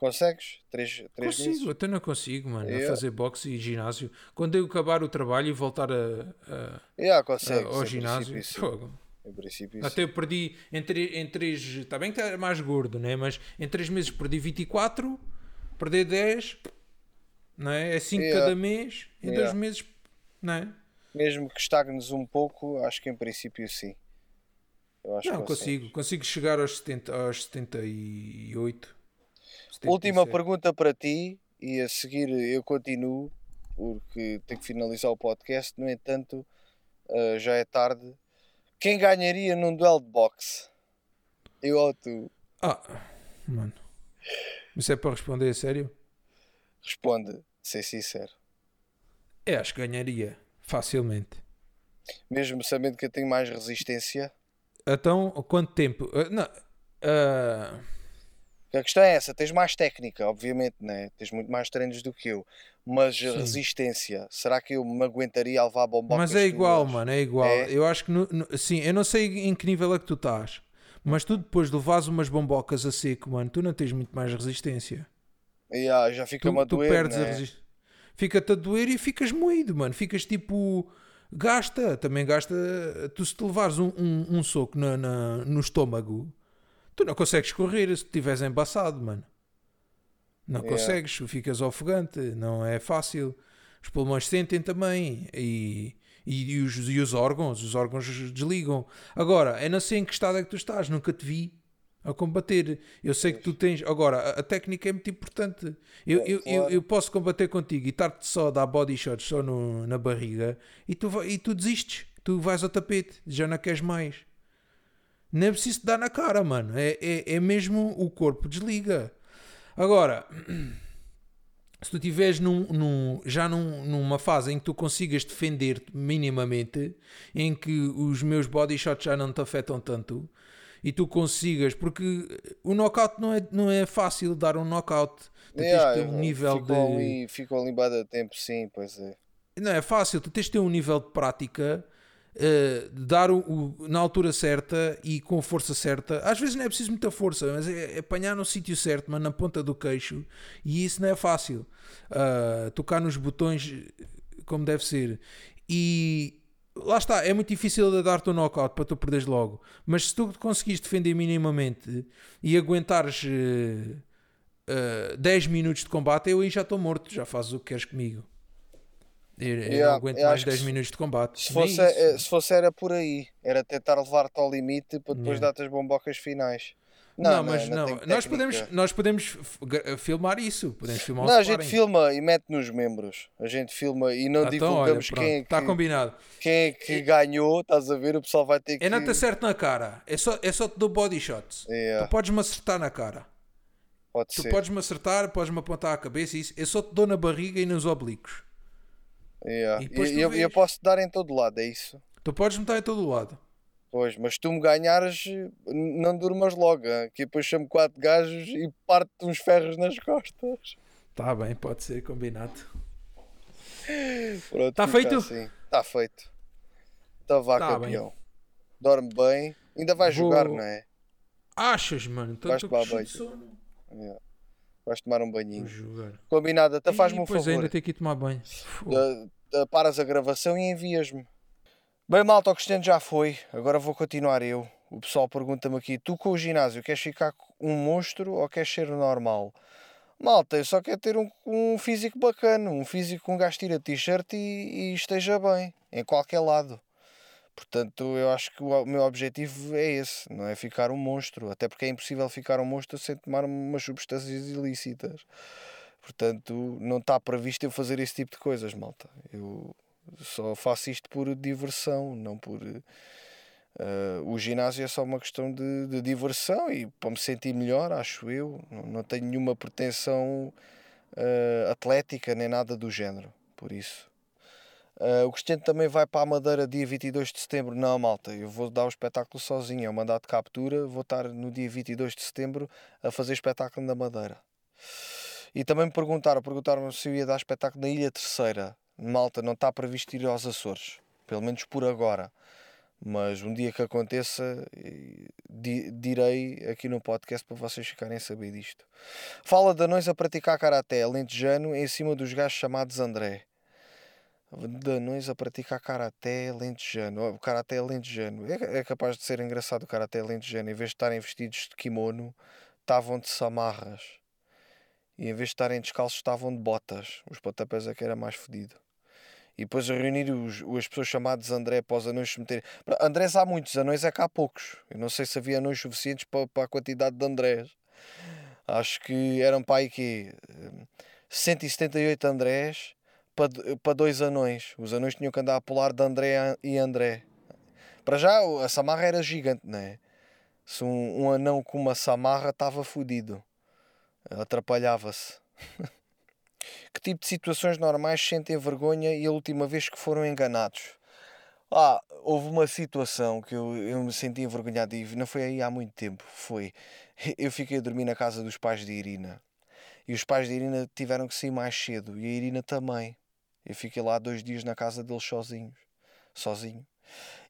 Consegues? 3, 3 consigo, meses? até não consigo, mano. Yeah. A fazer boxe e ginásio. Quando eu acabar o trabalho e voltar a, a, yeah, consegues, a ao ginásio, fogo. Em princípio, Até eu perdi em 3. Em três, está bem que está mais gordo, né? mas em 3 meses perdi 24, perder 10, não é? É 5 yeah. cada mês, em 2 meses, não é? mesmo que estagnes um pouco, acho que em princípio sim. Eu acho não, consigo, consigo chegar aos, 70, aos 78. 77. Última pergunta para ti, e a seguir eu continuo, porque tenho que finalizar o podcast. No entanto, uh, já é tarde. Quem ganharia num duelo de boxe? Eu ou tu? Ah, mano. Isso é para responder a sério? Responde, ser sincero. É, acho que ganharia. Facilmente. Mesmo sabendo que eu tenho mais resistência? Então, quanto tempo? Uh, não, uh... A questão é essa: tens mais técnica, obviamente, né? tens muito mais treinos do que eu, mas Sim. resistência, será que eu me aguentaria a levar bombocas? Mas é igual, mano, é igual. É? Eu acho que, no, no, sim, eu não sei em que nível é que tu estás, mas tu depois de levares umas bombocas a seco, mano, tu não tens muito mais resistência. Yeah, já fica tu, uma tu doer, perdes né? a resistência fica-te a doer e ficas moído, mano. Ficas tipo. Gasta, também gasta. Tu se te levares um, um, um soco na, na, no estômago, tu não consegues correr se estiveres embaçado, mano. Não yeah. consegues, ficas ofegante, não é fácil. Os pulmões sentem também e, e, e, os, e os órgãos, os órgãos desligam. Agora, eu não sei em que estado é que tu estás, nunca te vi. a combater. Eu sei que tu tens. Agora, a, a técnica é muito importante. Eu, É, eu, eu, claro. eu posso combater contigo e estar-te só a dar body shots só no, na barriga e tu, e tu desistes. Tu vais ao tapete, já não queres mais. Não é preciso te dar na cara, mano. É, é, é mesmo o corpo desliga. Agora, se tu estiveres num, num- já num- numa fase em que tu consigas defender-te minimamente, em que os meus body shots já não te afetam tanto, e tu consigas, porque o knockout não é, não é fácil dar um knockout. Tu Yeah, tens de ter um nível ficou de. ali, ficou ali tempo, sim, pois é. Não é fácil, tu tens de ter um nível de prática, eh, de dar o, o- na altura certa e com força certa. Às vezes não é preciso muita força, mas é, é apanhar no sítio certo, mas na ponta do queixo, e isso não é fácil. Ah, tocar nos botões como deve ser. E lá está, é muito difícil de dar-te um knockout para tu perderes logo. Mas se tu conseguires defender minimamente e aguentares eh, eh, 10 minutos de combate, eu aí já estou morto, já fazes o que queres comigo. Eu, eu Yeah, não aguento eu mais acho que 10 se- minutos de combate. Se fosse, isso. eh, se fosse era por aí, era tentar levar-te ao limite para depois Yeah. dar-te as bombocas finais. Não, mas não. tem Nós, podemos, nós podemos gra- filmar isso. Podemos filmar Não, a gente filma e mete nos membros. A gente filma e não Ah, então, olha, divulgamos quem, é está que, combinado. quem é que ganhou. Estás a ver? O pessoal vai ter que. É não te acerto na cara. É só, é só te dou body shots. Yeah, Tu podes-me acertar na cara. pode Tu podes-me acertar, podes-me apontar a cabeça e isso. Eu só te dou na barriga e nos oblíquos. Yeah. E E, eu, eu posso dar em todo lado, é isso? Tu podes-me estar em todo lado. Pois, mas tu me ganhares, não durmas logo, hein? que depois chamo quatro gajos e parte-te uns ferros nas costas. Está bem, pode ser combinado. Pronto, Tá fica feito? Assim. Tá feito. Tá vá, Tá campeão. Dorme bem. Ainda vais jogar, Vou- não é? Achas, mano? Então Vais sono. Yeah. Vais tomar um banhinho. Combinado, até faz-me um pois favor. ainda tenho que ir tomar banho. Uh, uh, paras a gravação e envias-me. Bem, malta, o Cristiano já foi. Agora vou continuar eu. O pessoal pergunta-me aqui: tu com o ginásio queres ficar um monstro ou queres ser normal? Malta, eu só quero ter um, um físico bacana, um físico com um gajo tira t-shirt e, e esteja bem, em qualquer lado. Portanto, eu acho que o meu objetivo é esse, não é ficar um monstro, até porque é impossível ficar um monstro sem tomar umas substâncias ilícitas. Portanto, não está previsto eu fazer esse tipo de coisas, malta. Eu só faço isto por diversão, não por. eh, o ginásio é só uma questão de, de diversão e para me sentir melhor, acho eu. Não, não tenho nenhuma pretensão eh, atlética nem nada do género, por isso. Eh, o Cristiano também vai para a Madeira dia 22 de setembro. Não, malta, eu vou dar o espetáculo sozinho. É um mandato de captura. Vou estar no dia 22 de setembro a fazer espetáculo na Madeira. E também me perguntaram, perguntaram se eu ia dar espetáculo na Ilha Terceira. Malta, não está previsto ir aos Açores, pelo menos por agora. Mas um dia que aconteça, di- direi aqui no podcast para vocês ficarem a saber disto. Fala de anões a praticar karaté alentejano em cima dos gajos chamados André. De anões a praticar karaté alentejano. O karaté alentejano. É, é capaz de ser engraçado o karaté alentejano. Em vez de estarem vestidos de kimono, estavam de samarras. E em vez de estarem descalços, estavam de botas. Os pontapés é que era mais fedido. E depois a reunir os, as pessoas chamadas André para os anões se meterem. Andrés há muitos, anões é que há poucos. Eu não sei se havia anões suficientes para, para a quantidade de Andrés. Acho que eram para aí que 178 Andrés para, para dois anões. Os anões tinham que andar a pular de André e André. Para já a samarra era gigante, não é? Se um, um anão com uma samarra estava fodido. Atrapalhava-se. que tipo de situações normais sentem vergonha e a última vez que foram enganados? Ah, houve uma situação que eu, eu me senti envergonhado e não foi aí há muito tempo. Foi. Eu fiquei a dormir na casa dos pais de Irina. E os pais de Irina tiveram que sair mais cedo. E a Irina também. Eu fiquei lá dois dias na casa deles sozinhos. Sozinho.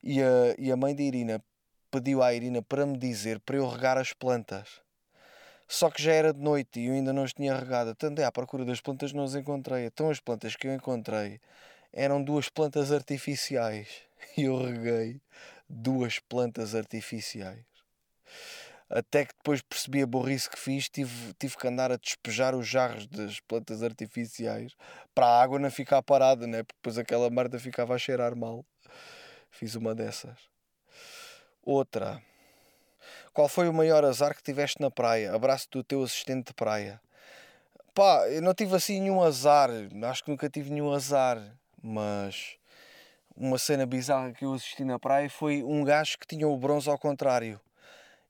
E a, e a mãe de Irina pediu à Irina para me dizer para eu regar as plantas. Só que já era de noite e eu ainda não as tinha regado. Tanto é à procura das plantas não as encontrei. Então as plantas que eu encontrei eram duas plantas artificiais. E eu reguei duas plantas artificiais. Até que depois percebi a burrice que fiz, tive, tive que andar a despejar os jarros das plantas artificiais para a água não ficar parada, né? porque depois aquela merda ficava a cheirar mal. Fiz uma dessas. Outra. Qual foi o maior azar que tiveste na praia? Abraço do teu assistente de praia. Pá, eu não tive assim nenhum azar. Acho que nunca tive nenhum azar. Mas uma cena bizarra que eu assisti na praia foi um gajo que tinha o bronze ao contrário.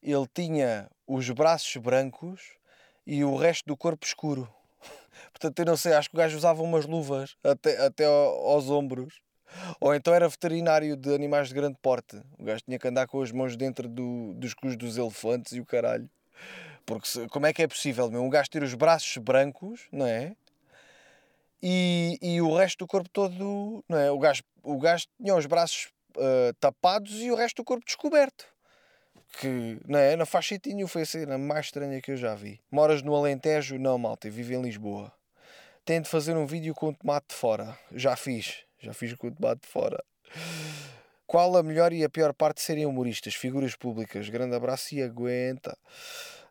Ele tinha os braços brancos e o resto do corpo escuro. Portanto, eu não sei, acho que o gajo usava umas luvas até, até aos ombros. Ou então era veterinário de animais de grande porte. O gajo tinha que andar com as mãos dentro do, dos cus dos elefantes e o caralho. Porque se, como é que é possível, meu? Um gajo ter os braços brancos, não é? E, e o resto do corpo todo, não é? O gajo, o gajo tinha os braços uh, tapados e o resto do corpo descoberto. Que, não é? Não faz sentido. Foi a cena mais estranha que eu já vi. Moras no Alentejo? Não, malta. Eu vivo em Lisboa. Tenho de fazer um vídeo com o tomate de fora. Já fiz. Já fiz com o tomate de fora. Qual a melhor e a pior parte de serem humoristas? Figuras públicas. Grande abraço e aguenta.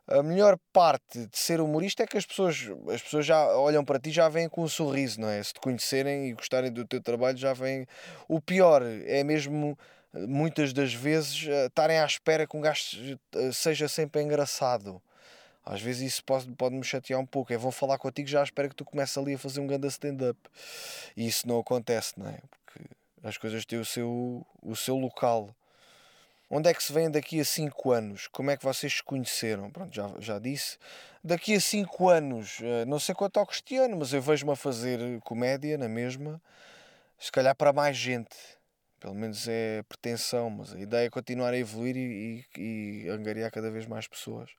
A melhor parte de ser humorista é que as pessoas, as pessoas já olham para ti já vêm com um sorriso, não é? Se te conhecerem e gostarem do teu trabalho, já vêm. O pior é mesmo muitas das vezes eh, estarem à espera que um gajo eh, seja sempre engraçado. Às vezes isso pode, pode me chatear um pouco. É vou falar contigo já à espera que tu comeces ali a fazer um grande stand-up. E isso não acontece, não é? Porque as coisas têm o seu, o seu local. Onde é que se vêm daqui a 5 anos? Como é que vocês se conheceram? Pronto, já, já disse. Daqui a 5 anos, eh, não sei quanto ao Cristiano, mas eu vejo-me a fazer comédia na mesma, se calhar para mais gente. Pelo menos é pretensão, mas a ideia é continuar a evoluir e, e, e angariar cada vez mais pessoas.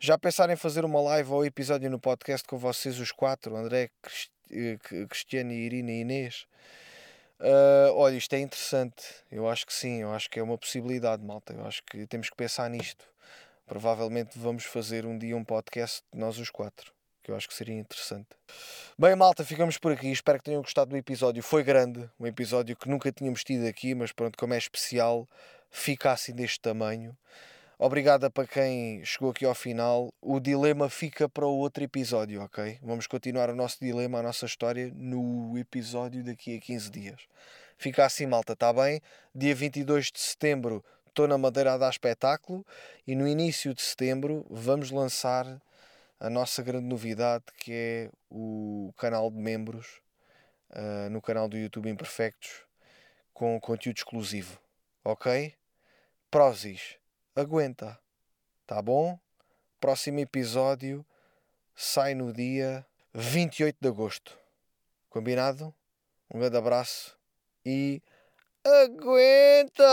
Já pensaram em fazer uma live ou episódio no podcast com vocês, os quatro, André, eh, Cristiano, Irina e Inês? Uh, olha, isto é interessante. Eu acho que sim, eu acho que é uma possibilidade, malta. Eu acho que temos que pensar nisto. Provavelmente vamos fazer um dia um podcast nós os quatro que eu acho que seria interessante. Bem, malta, ficamos por aqui. Espero que tenham gostado do episódio. Foi grande, um episódio que nunca tínhamos tido aqui, mas pronto, como é especial, fica assim deste tamanho. Obrigada para quem chegou aqui ao final. O dilema fica para o outro episódio, ok? Vamos continuar o nosso dilema, a nossa história, no episódio daqui a 15 dias. Fica assim, malta, está bem? Dia 22 de setembro estou na Madeira a dar espetáculo e no início de setembro vamos lançar a nossa grande novidade que é o canal de membros uh, no canal do YouTube Imperfectos com conteúdo exclusivo. Ok? Prozis, aguenta. Tá bom? Próximo episódio sai no dia 28 de agosto. Combinado? Um grande abraço e aguenta!